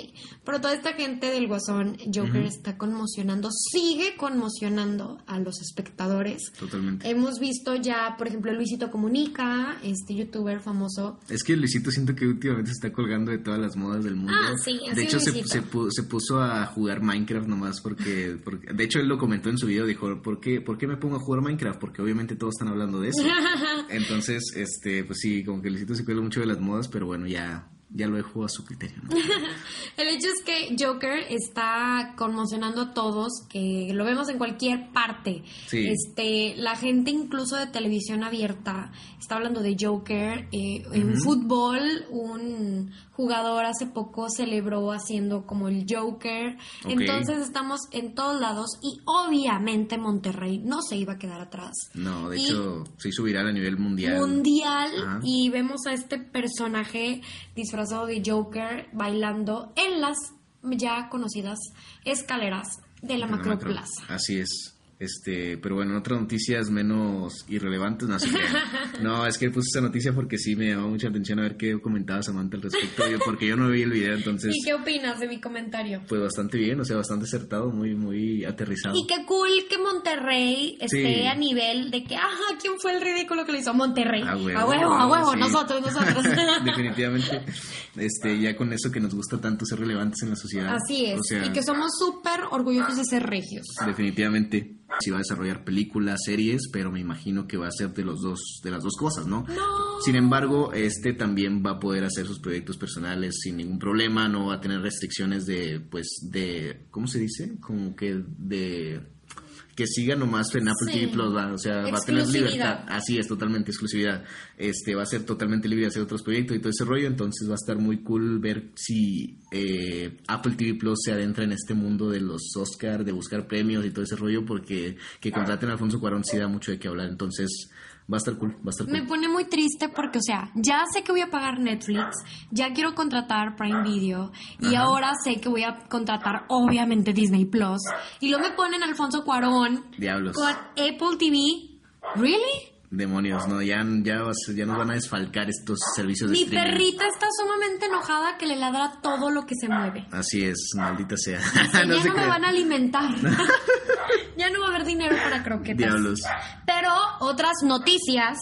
S1: pero toda esta gente del Guasón Joker está conmocionando, sigue conmocionando a los espectadores.
S2: Totalmente.
S1: Hemos visto ya, por ejemplo, Luisito Comunica, este youtuber famoso.
S2: Es que Luisito siento que últimamente se está colgando de todas las modas del mundo.
S1: Ah, sí,
S2: De hecho, se, se, puso a jugar Minecraft nomás porque, porque, De hecho, él lo comentó en su video, dijo, ¿por qué, ¿por qué me pongo a jugar Minecraft? Porque obviamente todos están hablando de eso. Entonces, este, pues sí, como que Luisito se cuela mucho de las modas, pero bueno, ya ya lo dejo a su criterio.
S1: el hecho es que Joker está conmocionando a todos, que lo vemos en cualquier parte. Este, la gente incluso de televisión abierta está hablando de Joker. Eh, en fútbol, un jugador hace poco celebró haciendo como el Joker. Entonces estamos en todos lados y obviamente Monterrey no se iba a quedar atrás.
S2: No, de hecho se hizo viral a nivel mundial.
S1: Mundial y vemos a este personaje disfrazado de Joker bailando en las ya conocidas escaleras de la Macroplaza.
S2: Así es. Este, pero bueno, otras noticias menos irrelevantes, no es que puse esa noticia porque sí me llamó mucha atención a ver qué comentaba Samantha al respecto, porque yo no vi el video, entonces...
S1: ¿Y qué opinas de mi comentario?
S2: Pues bastante bien, o sea, bastante acertado, muy, muy aterrizado.
S1: Y qué cool que Monterrey esté a nivel de que, ajá, ¿quién fue el ridículo que lo hizo? Monterrey. A huevo, a huevo, a huevo nosotros, nosotros.
S2: Definitivamente, este, ya con eso que nos gusta tanto ser relevantes en la sociedad.
S1: Así es, y que somos súper orgullosos de ser regios.
S2: Definitivamente si va a desarrollar películas, series, pero me imagino que va a ser de los dos, de las dos cosas, ¿no?
S1: No.
S2: Sin embargo, este también va a poder hacer sus proyectos personales sin ningún problema, no va a tener restricciones de, pues, de, ¿cómo se dice? Como que de que siga nomás en Apple TV Plus, o sea, va a tener libertad. Así es, totalmente exclusividad. Este va a ser totalmente libre de hacer otros proyectos y todo ese rollo, entonces va a estar muy cool ver si eh, Apple TV Plus se adentra en este mundo de los Oscar, de buscar premios y todo ese rollo, porque que contraten a Alfonso Cuarón sí da mucho de qué hablar, entonces va a estar cool, va a estar cool.
S1: Me pone muy triste porque, o sea, ya sé que voy a pagar Netflix, ya quiero contratar Prime Video y ahora sé que voy a contratar, obviamente, Disney Plus. Y luego me ponen Alfonso Cuarón
S2: Diablos.
S1: con Apple TV. ¿Really?
S2: Demonios, no, ya, ya, ya nos van a desfalcar estos servicios de
S1: Mi perrita está sumamente enojada que le ladra todo lo que se mueve.
S2: Así es, maldita sea.
S1: ya no, me van a alimentar. ya no va a haber dinero para croquetas.
S2: Diablos.
S1: Pero otras noticias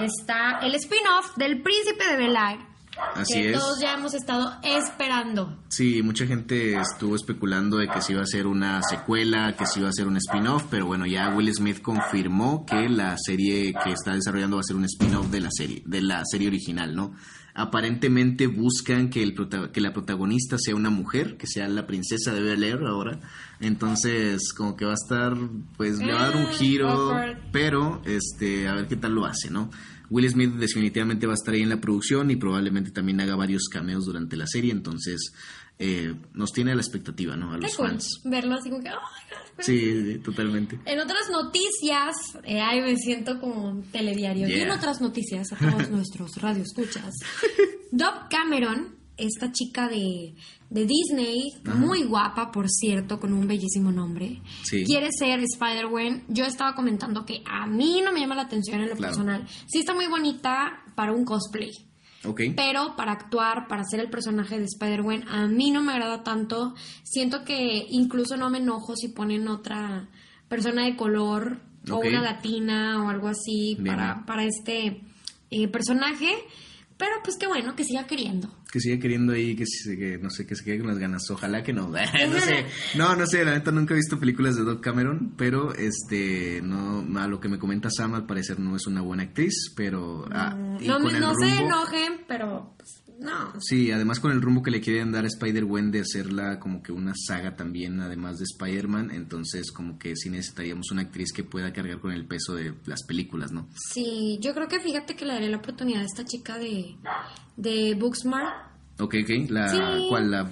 S1: está el spin-off del Príncipe de Belar
S2: Así
S1: que todos ya hemos estado esperando.
S2: Sí, mucha gente estuvo especulando de que se iba a hacer una secuela, que se iba a hacer un spin-off, pero bueno, ya Will Smith confirmó que la serie que está desarrollando va a ser un spin-off de la serie, de la serie original, ¿no? Aparentemente buscan que, el que la protagonista sea una mujer, que sea la princesa de Bel Air ahora. Entonces, como que va a estar, pues le va a dar un mm, giro, pero este, a ver qué tal lo hace, ¿no? Will Smith definitivamente va a estar ahí en la producción y probablemente también haga varios cameos durante la serie, entonces eh, nos tiene a la expectativa, ¿no? A los fans.
S1: Verlo así como que,
S2: sí, totalmente.
S1: En otras noticias, eh, ay, me siento como telediario. Y en otras noticias, a todos nuestros radioescuchas, Doc Cameron, esta chica de de Disney, muy guapa, por cierto, con un bellísimo nombre. Quiere ser Spider-Gwen. Yo estaba comentando que a mí no me llama la atención en lo personal. Sí está muy bonita para un cosplay. Pero para actuar, para ser el personaje de Spider-Gwen, a mí no me agrada tanto. Siento que incluso no me enojo si ponen otra persona de color o una latina o algo así para, para este eh, personaje. Pero pues qué bueno que siga queriendo.
S2: Que siga queriendo ahí, que, que, no sé, que se quede con las ganas. Ojalá que no. no sé. No, no sé, la neta nunca he visto películas de Doc Cameron, pero este, no, a lo que me comenta Sam al parecer no es una buena actriz, pero...
S1: Ah, mm, no, no se enojen, pero pues, no.
S2: Sí, además con el rumbo que le quieren dar a Spider-Gwen de hacerla como que una saga también, además de Spider-Man, entonces como que sí necesitaríamos una actriz que pueda cargar con el peso de las películas, ¿no?
S1: Sí, yo creo que fíjate que le daré la oportunidad a esta chica de, de Booksmart.
S2: Ok, ok. La, ¿Cuál? La,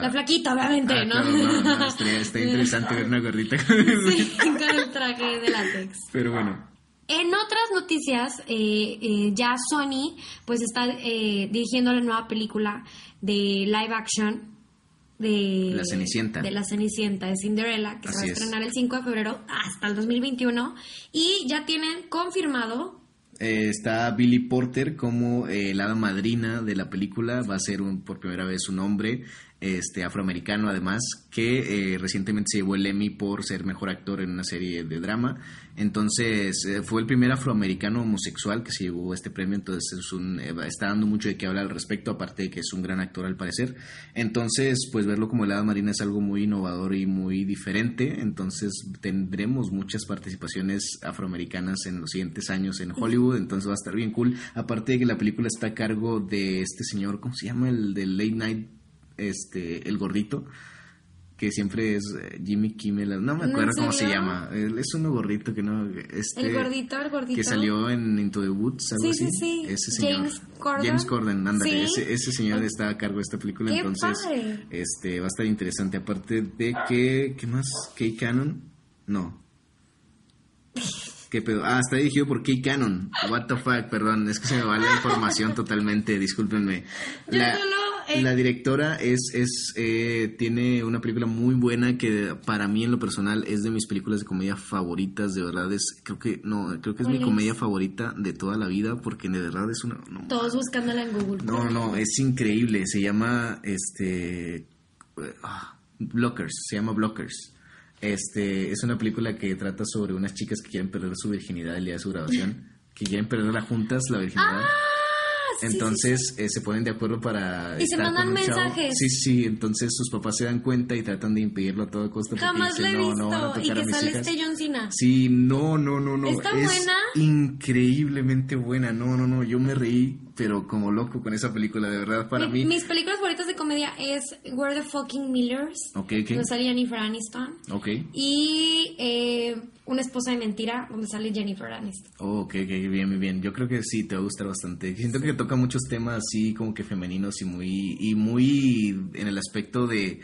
S1: la... flaquita, obviamente, ah, ¿no?
S2: no, está, interesante ver una gorrita con
S1: el... Sí, con el traje de látex.
S2: Pero bueno.
S1: En otras noticias, eh, eh, ya Sony pues está eh, dirigiendo la nueva película de live action de
S2: La Cenicienta.
S1: De La Cenicienta, de Cinderella, que se va a estrenar el 5 de febrero hasta el 2021. Y ya tienen confirmado
S2: está Billy Porter como la hada madrina de la película. Va a ser un, por primera vez un hombre este afroamericano además que eh, recientemente se llevó el Emmy por ser mejor actor en una serie de drama. Entonces eh, fue el primer afroamericano homosexual que se llevó este premio. Entonces es un, eh, está dando mucho de qué hablar al respecto aparte de que es un gran actor al parecer. Entonces pues verlo como helada marina es algo muy innovador y muy diferente. Entonces tendremos muchas participaciones afroamericanas en los siguientes años en Hollywood. Entonces va a estar bien cool. Aparte de que la película está a cargo de este señor ¿cómo se llama? el de Late Night este, el gordito, que siempre es eh, Jimmy Kimmel, no me acuerdo cómo se llama, es uno gordito que no, este,
S1: el gordito, el gordito,
S2: que salió en Into the Woods, algo
S1: sí,
S2: así,
S1: sí,
S2: ese señor,
S1: James Corden,
S2: James Corden, ándale, ese, ese, señor está a cargo de esta película, entonces, este, va a estar interesante, aparte de que, ¿qué más? Kay Cannon, no. ¿Qué pedo? Ah, está dirigido por Kay Cannon. What the fuck, perdón, es que se me va la información totalmente, discúlpenme.
S1: La... Yo solo Eh.
S2: La directora es, es eh, tiene una película muy buena que para mí en lo personal es de mis películas de comedia favoritas, de verdad es, creo que, no, creo que es mi comedia favorita de toda la vida porque de verdad es una...
S1: Todos buscándola en Google.
S2: No, no, es increíble, se llama, este, ah, Blockers, se llama Blockers. Este, es una película que trata sobre unas chicas que quieren perder su virginidad el día de su graduación, que quieren perderla juntas, la virginidad.
S1: Ah,
S2: entonces eh, se ponen de acuerdo para...
S1: Y se mandan mensajes.
S2: Sí, sí, entonces sus papás se dan cuenta y tratan de impedirlo a toda costa.
S1: Jamás lo he
S2: no,
S1: visto.
S2: No van a
S1: y que sale
S2: este
S1: John Cena.
S2: Sí, no, no, no, no.
S1: ¿Está
S2: es
S1: buena?
S2: Increíblemente buena, no, no, no. Yo me reí pero como loco con esa película, de verdad, para mí.
S1: Mis películas favoritas de comedia es Where the Fucking Millers.
S2: Ok, ok.
S1: Donde sale Jennifer Aniston.
S2: Ok.
S1: Y eh, Una esposa de mentira, donde sale Jennifer Aniston.
S2: Oh, ok, ok, bien, muy bien. Yo creo que sí, te va a gustar bastante. Siento que toca muchos temas así como que femeninos y muy, y muy en el aspecto de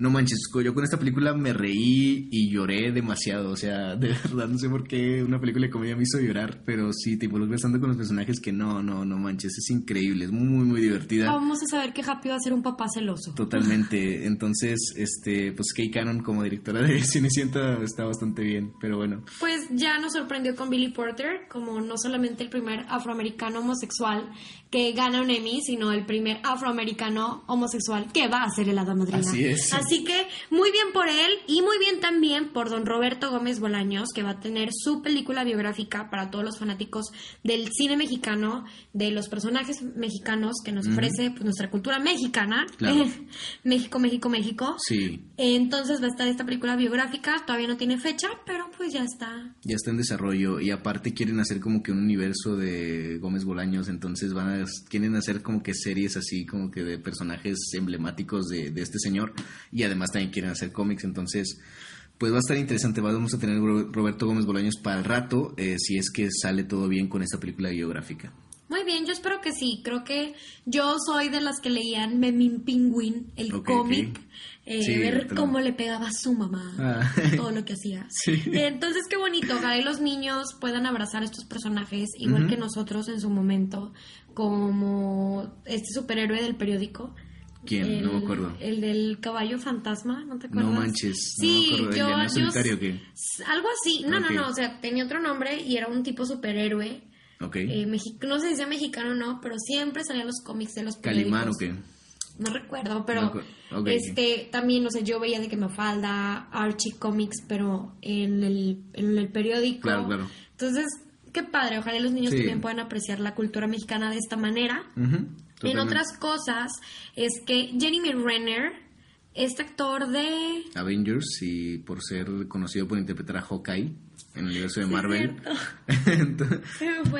S2: no manches, yo con esta película me reí y lloré demasiado. O sea, de verdad, no sé por qué una película de comedia me hizo llorar, pero sí, te involucras tanto con los personajes que no, no, no manches, es increíble, es muy, muy divertida.
S1: Vamos a saber que Happy va a ser un papá celoso.
S2: Totalmente. Entonces, este, pues Kay Cannon como directora de Cenicienta está bastante bien, pero bueno.
S1: Pues ya nos sorprendió con Billy Porter, como no solamente el primer afroamericano homosexual que gana un Emmy, sino el primer afroamericano homosexual que va a ser el hada madrina.
S2: Así es.
S1: Así que muy bien por él y muy bien también por don Roberto Gómez Bolaños, que va a tener su película biográfica para todos los fanáticos del cine mexicano, de los personajes mexicanos que nos ofrece pues, nuestra cultura mexicana. México, México, México.
S2: Sí.
S1: Entonces va a estar esta película biográfica, todavía no tiene fecha, pero pues ya está.
S2: Ya está en desarrollo y aparte quieren hacer como que un universo de Gómez Bolaños, entonces van a quieren hacer como que series así, como que de personajes emblemáticos de, este señor y además también quieren hacer cómics, entonces pues va a estar interesante. Vamos a tener Roberto Gómez Bolaños para el rato, eh, si es que sale todo bien con esta película biográfica.
S1: Muy bien, yo espero que sí. Creo que yo soy de las que leían Memín Penguin, el cómic. Eh, ver cómo le pegaba a su mamá, ah. todo lo que hacía. entonces, qué bonito. Ojalá los niños puedan abrazar a estos personajes, igual que nosotros en su momento, como este superhéroe del periódico.
S2: ¿Quién? no me acuerdo.
S1: El del caballo fantasma, ¿no te acuerdas?
S2: No manches.
S1: Sí,
S2: no
S1: yo,
S2: solitario qué?
S1: Algo así. No, no, no. O sea, tenía otro nombre y era un tipo superhéroe
S2: Okay.
S1: Eh, no sé si sea mexicano o no, pero siempre salían los cómics de los.
S2: ¿Calimán o qué?
S1: No recuerdo, pero este también, no sé, yo veía de que me falta Archie Comics, pero en el, en el periódico.
S2: Claro, claro.
S1: Entonces, qué padre, ojalá los niños también puedan apreciar la cultura mexicana de esta manera. en otras cosas, es que Jeremy Renner, este actor de...
S2: Avengers y por ser conocido por interpretar a Hawkeye en el universo de Marvel.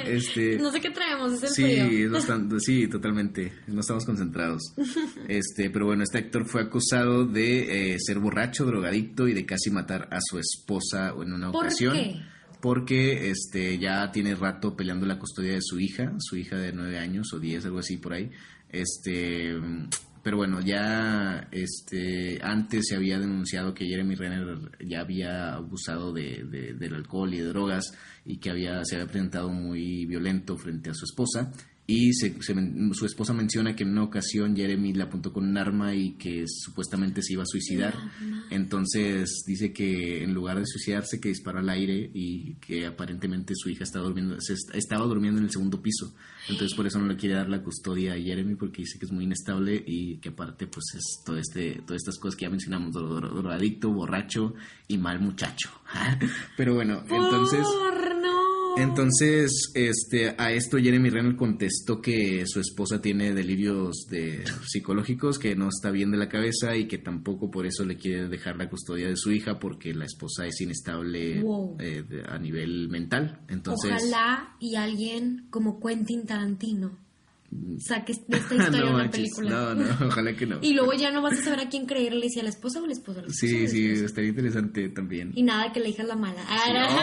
S1: este, no sé qué traemos, es el
S2: sí, bastante, sí, totalmente. No estamos concentrados. Este, pero bueno, este actor fue acusado de eh, ser borracho, drogadicto y de casi matar a su esposa en una
S1: ¿Por
S2: ocasión.
S1: Qué?
S2: Porque este, ya tiene rato peleando la custodia de su hija, su hija de nueve años o diez, algo así por ahí. Este, pero bueno, ya este antes se había denunciado que Jeremy Renner ya había abusado de, del alcohol y de drogas y que había se había presentado muy violento frente a su esposa y su esposa menciona que en una ocasión Jeremy le apuntó con un arma y que supuestamente se iba a suicidar. Entonces dice que en lugar de suicidarse que disparó al aire y que aparentemente su hija estaba durmiendo, estaba durmiendo en el segundo piso. Entonces por eso no le quiere dar la custodia a Jeremy porque dice que es muy inestable y que aparte pues es todo este, todas estas cosas que ya mencionamos, drogadicto, borracho y mal muchacho. Pero bueno, entonces... Entonces, este, a esto Jeremy Renner contestó que su esposa tiene delirios de psicológicos, que no está bien de la cabeza y que tampoco por eso le quiere dejar la custodia de su hija porque la esposa es inestable eh, a nivel mental. Entonces,
S1: ojalá y alguien como Quentin Tarantino saques de esta historia una película.
S2: No, no, ojalá que no.
S1: Y luego ya no vas a saber a quién creerle, si a la esposa o al esposo.
S2: sí, sí, estaría interesante también.
S1: Y nada, que la hija es la mala.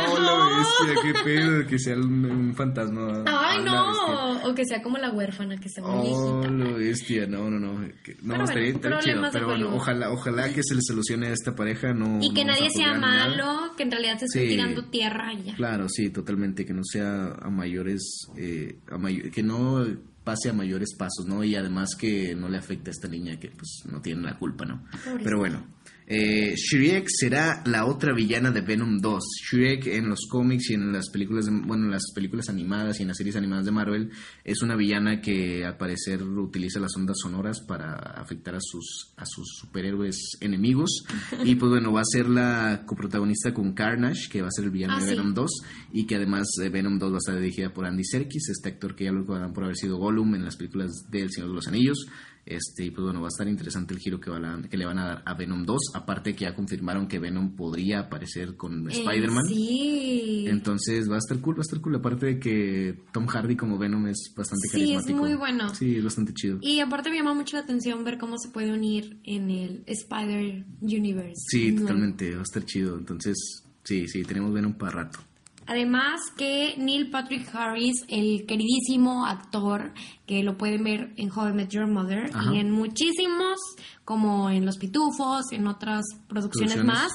S2: oh, la bestia, qué pedo, que sea un, fantasma.
S1: Ay, no, o que sea como la huérfana, que sea muy
S2: oh, la bestia, no, no, no. no, estaría, chido, pero bueno, ojalá, ojalá que se le solucione a esta pareja, no.
S1: Y que nadie sea malo, que en realidad se esté tirando tierra ya.
S2: Claro, sí, totalmente, que no sea a mayores, eh, a may que no pase a mayores pasos, ¿no? Y además que no le afecta a esta niña que pues no tiene la culpa, ¿no? Pero bueno, eh, Shriek será la otra villana de Venom 2. Shriek en los cómics y en las películas, bueno, en las películas animadas y en las series animadas de Marvel es una villana que al parecer utiliza las ondas sonoras para afectar a sus a sus superhéroes enemigos y pues bueno va a ser la coprotagonista con Carnage que va a ser el villano ah, de Venom 2 y que además eh, Venom 2 va a estar dirigida por Andy Serkis, este actor que ya lo recordarán por haber sido Gollum en las películas de El Señor de los Anillos. Este, y pues bueno, va a estar interesante el giro que, que le van a dar a Venom 2. Aparte que ya confirmaron que Venom podría aparecer con eh, Spider-Man.
S1: sí.
S2: Entonces va a estar cool, va a estar cool. Aparte de que Tom Hardy como Venom es bastante carismático.
S1: Sí, es muy bueno.
S2: Sí, es bastante chido.
S1: Y aparte me llama mucho la atención ver cómo se puede unir en el Spider-Universe.
S2: Sí, totalmente. Va a estar chido. Entonces, sí, sí, tenemos Venom para rato.
S1: Además que Neil Patrick Harris, el queridísimo actor que lo pueden ver en How I Met Your Mother y en muchísimos, como en Los Pitufos, en otras producciones, más,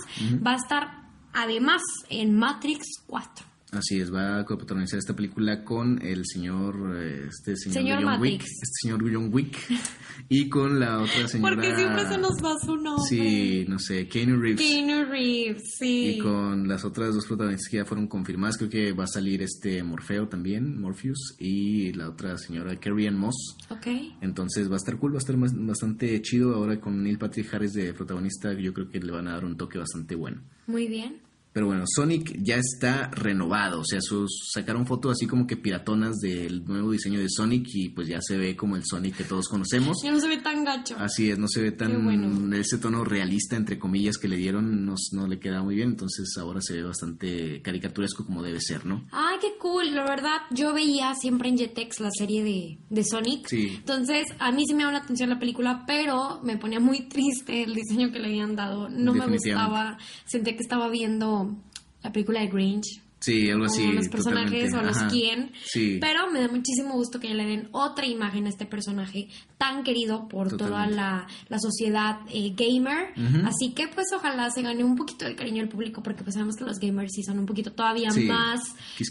S1: va a estar además en Matrix 4.
S2: Así es, va a protagonizar esta película con el señor, eh, este señor, John Wick, este señor John Wick, y con la otra señora...
S1: Porque siempre se nos va su nombre.
S2: Sí, no sé, Keanu Reeves.
S1: Keanu Reeves, sí.
S2: Y con las otras dos protagonistas que ya fueron confirmadas, creo que va a salir este Morfeo también, Morpheus, y la otra señora Carrie Ann Moss.
S1: Ok.
S2: Entonces va a estar cool, va a estar bastante chido ahora con Neil Patrick Harris de protagonista, yo creo que le van a dar un toque bastante bueno.
S1: Muy bien.
S2: Pero bueno, Sonic ya está renovado, o sea, sus, sacaron fotos así como que piratonas del nuevo diseño de Sonic y pues ya se ve como el Sonic que todos conocemos.
S1: Ya no se ve tan gacho.
S2: Así es, no se ve tan ese tono realista entre comillas que le dieron, no, no, le queda muy bien, entonces ahora se ve bastante caricaturesco como debe ser, ¿no?
S1: Ay, qué cool, la verdad, yo veía siempre en Jetix la serie de, de Sonic.
S2: Sí.
S1: Entonces, a mí sí me llamó la atención la película, pero me ponía muy triste el diseño que le habían dado, no me gustaba, sentía que estaba viendo la película de Grinch.
S2: Sí, algo así.
S1: los personajes o los quién. Pero me da muchísimo gusto que le den otra imagen a este personaje tan querido por toda la, sociedad eh, gamer. Así que pues ojalá se gane un poquito de cariño el público porque pues sabemos que los gamers sí son un poquito todavía más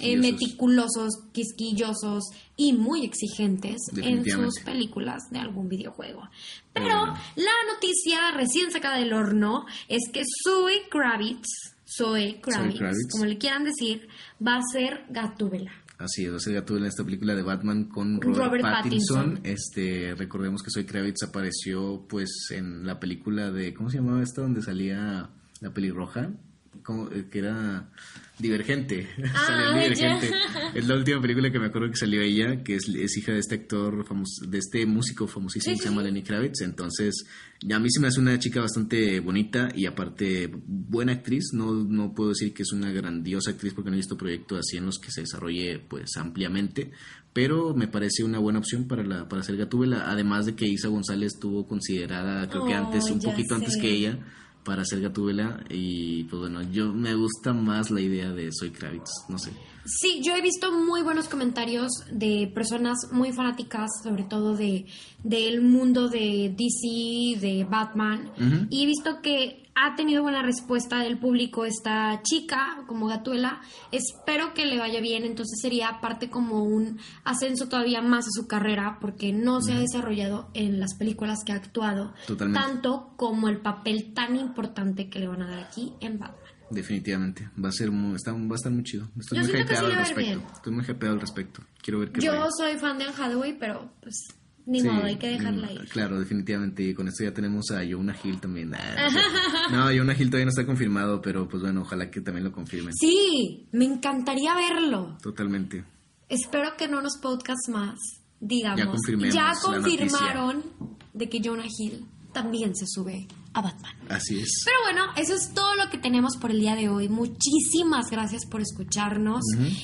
S1: eh, meticulosos, quisquillosos y muy exigentes en sus películas de algún videojuego. Pero la noticia recién sacada del horno es que Zoe Kravitz Zoe Kravitz, como le quieran decir, va a ser Gatúbela.
S2: Así es, va a ser Gatúbela en esta película de Batman con Robert, Pattinson. Este, recordemos que Zoe Kravitz apareció pues en la película de ¿cómo se llamaba esta donde salía la pelirroja? Como, eh, que era Divergente.
S1: Ah, Divergente.
S2: Es la última película que me acuerdo que salió ella, que es, hija de este actor, famoso, de este músico famosísimo que se llama Lenny Kravitz. Entonces, a mí se me hace una chica bastante bonita y aparte buena actriz. No, no puedo decir que es una grandiosa actriz porque no he visto proyectos así en los que se desarrolle pues ampliamente. Pero me parece una buena opción para, la, para hacer Gatúbela. Además de que Isa González estuvo considerada, creo que antes, un poquito antes que ella para hacer Gatúbela y pues bueno, yo me gusta más la idea de Soy Kravitz, no sé.
S1: Sí, yo he visto muy buenos comentarios de personas muy fanáticas, sobre todo de del mundo de DC, de Batman, y he visto que ha tenido buena respuesta del público esta chica como Gatuela. Espero que le vaya bien, entonces sería parte como un ascenso todavía más a su carrera porque no se ha desarrollado en las películas que ha actuado tanto como el papel tan importante que le van a dar aquí en Batman.
S2: Definitivamente, va a ser muy, está, va a estar muy chido. Estoy muy hypeado al respecto. Estoy muy hypeado al respecto. Quiero ver qué
S1: Yo soy fan de Anne Hathaway, pero pues ni modo, hay que dejarla ahí.
S2: Claro, definitivamente. Y con esto ya tenemos a Jonah Hill también. Ah, no, Jonah Hill todavía no está confirmado, pero pues bueno, ojalá que también lo confirmen.
S1: Sí, me encantaría verlo.
S2: Totalmente.
S1: Espero que no unos podcasts más, digamos. Ya, ya confirmaron de que Jonah Hill también se sube a Batman.
S2: Así es.
S1: Pero bueno, eso es todo lo que tenemos por el día de hoy. Muchísimas gracias por escucharnos.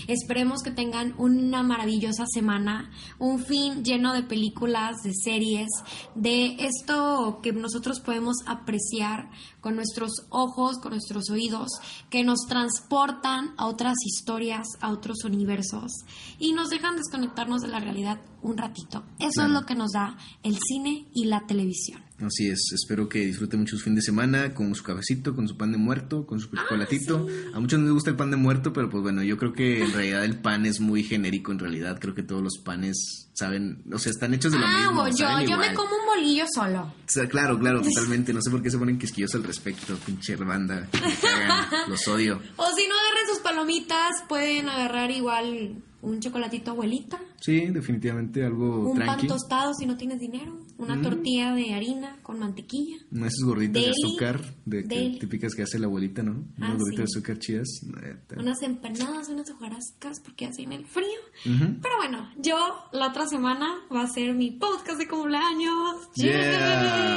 S1: Esperemos que tengan una maravillosa semana, un fin lleno de películas, de series, de esto que nosotros podemos apreciar con nuestros ojos, con nuestros oídos, que nos transportan a otras historias, a otros universos y nos dejan desconectarnos de la realidad un ratito. Eso es lo que nos da el cine y la televisión.
S2: Así es, espero que disfruten mucho su fin de semana con su cafecito, con su pan de muerto, con su chocolatito. A muchos no les gusta el pan de muerto, pero pues bueno, yo creo que en realidad el pan es muy genérico, en realidad creo que todos los panes saben, o sea, están hechos de lo ah, mismo.
S1: yo, yo me como un bolillo solo.
S2: claro, claro, totalmente. No sé por qué se ponen quisquillos al respecto, pinche banda. los odio.
S1: O si no agarran sus palomitas, pueden agarrar igual un chocolatito abuelita.
S2: Sí, definitivamente algo
S1: Un pan tostado si no tienes dinero. Una tortilla de harina con mantequilla.
S2: Esas gorditas de azúcar de, típicas que hace la abuelita, ¿no? Unas ah, gorditas de azúcar chidas.
S1: Unas empanadas, unas hojarascas porque hacen el frío. Pero bueno, yo la otra semana va a ser mi podcast de cumpleaños. Yeah.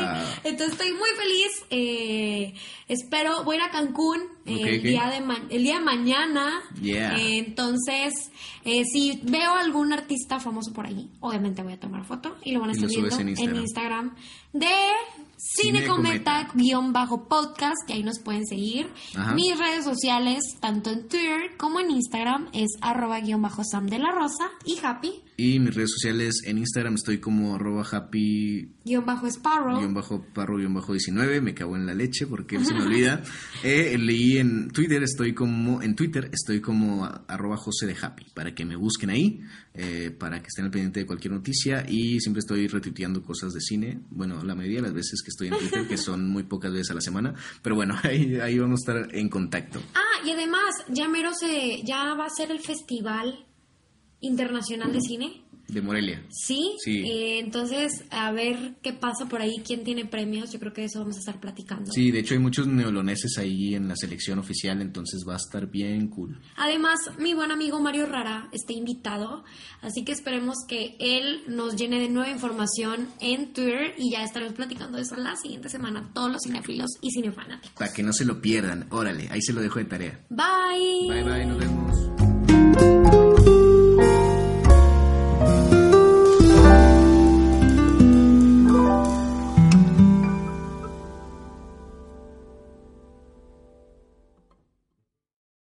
S1: Entonces estoy muy feliz. Eh, espero, voy a ir a Cancún eh, el, Día de el día de mañana. Yeah. Eh, entonces, si veo algún artista famoso por ahí, obviamente voy a tomar foto y lo van a estar viendo en Instagram de Cinecometa-podcast, que ahí nos pueden seguir. Mis redes sociales, tanto en Twitter como en Instagram, es arroba-sam de la rosa y happy.
S2: Y mis redes sociales en Instagram estoy como arroba happy...
S1: Guión bajo Sparrow.
S2: Guión bajo Parro, guion bajo 19. Me cago en la leche porque se me olvida. eh, leí en Twitter, estoy como... En Twitter estoy como arroba José de Happy. Para que me busquen ahí. Eh, para que estén al pendiente de cualquier noticia. Y siempre estoy retuiteando cosas de cine. Bueno, la mayoría de las veces que estoy en Twitter, que son muy pocas veces a la semana. Pero bueno, ahí, ahí vamos a estar en contacto.
S1: Ah, y además, ya mero se... Ya va a ser el festival Internacional de Cine.
S2: De Morelia.
S1: Sí. sí. Eh, entonces, a ver qué pasa por ahí, quién tiene premios. Yo creo que eso vamos a estar platicando.
S2: Sí, de hecho hay muchos neoloneses ahí en la selección oficial, entonces va a estar bien cool.
S1: Además, mi buen amigo Mario Rara está invitado, así que esperemos que él nos llene de nueva información en Twitter y ya estaremos platicando de eso la siguiente semana, todos los cinefilos y cinefanáticos.
S2: Para que no se lo pierdan, órale, ahí se lo dejo de tarea.
S1: Bye.
S2: Bye, bye, nos vemos. Thank you.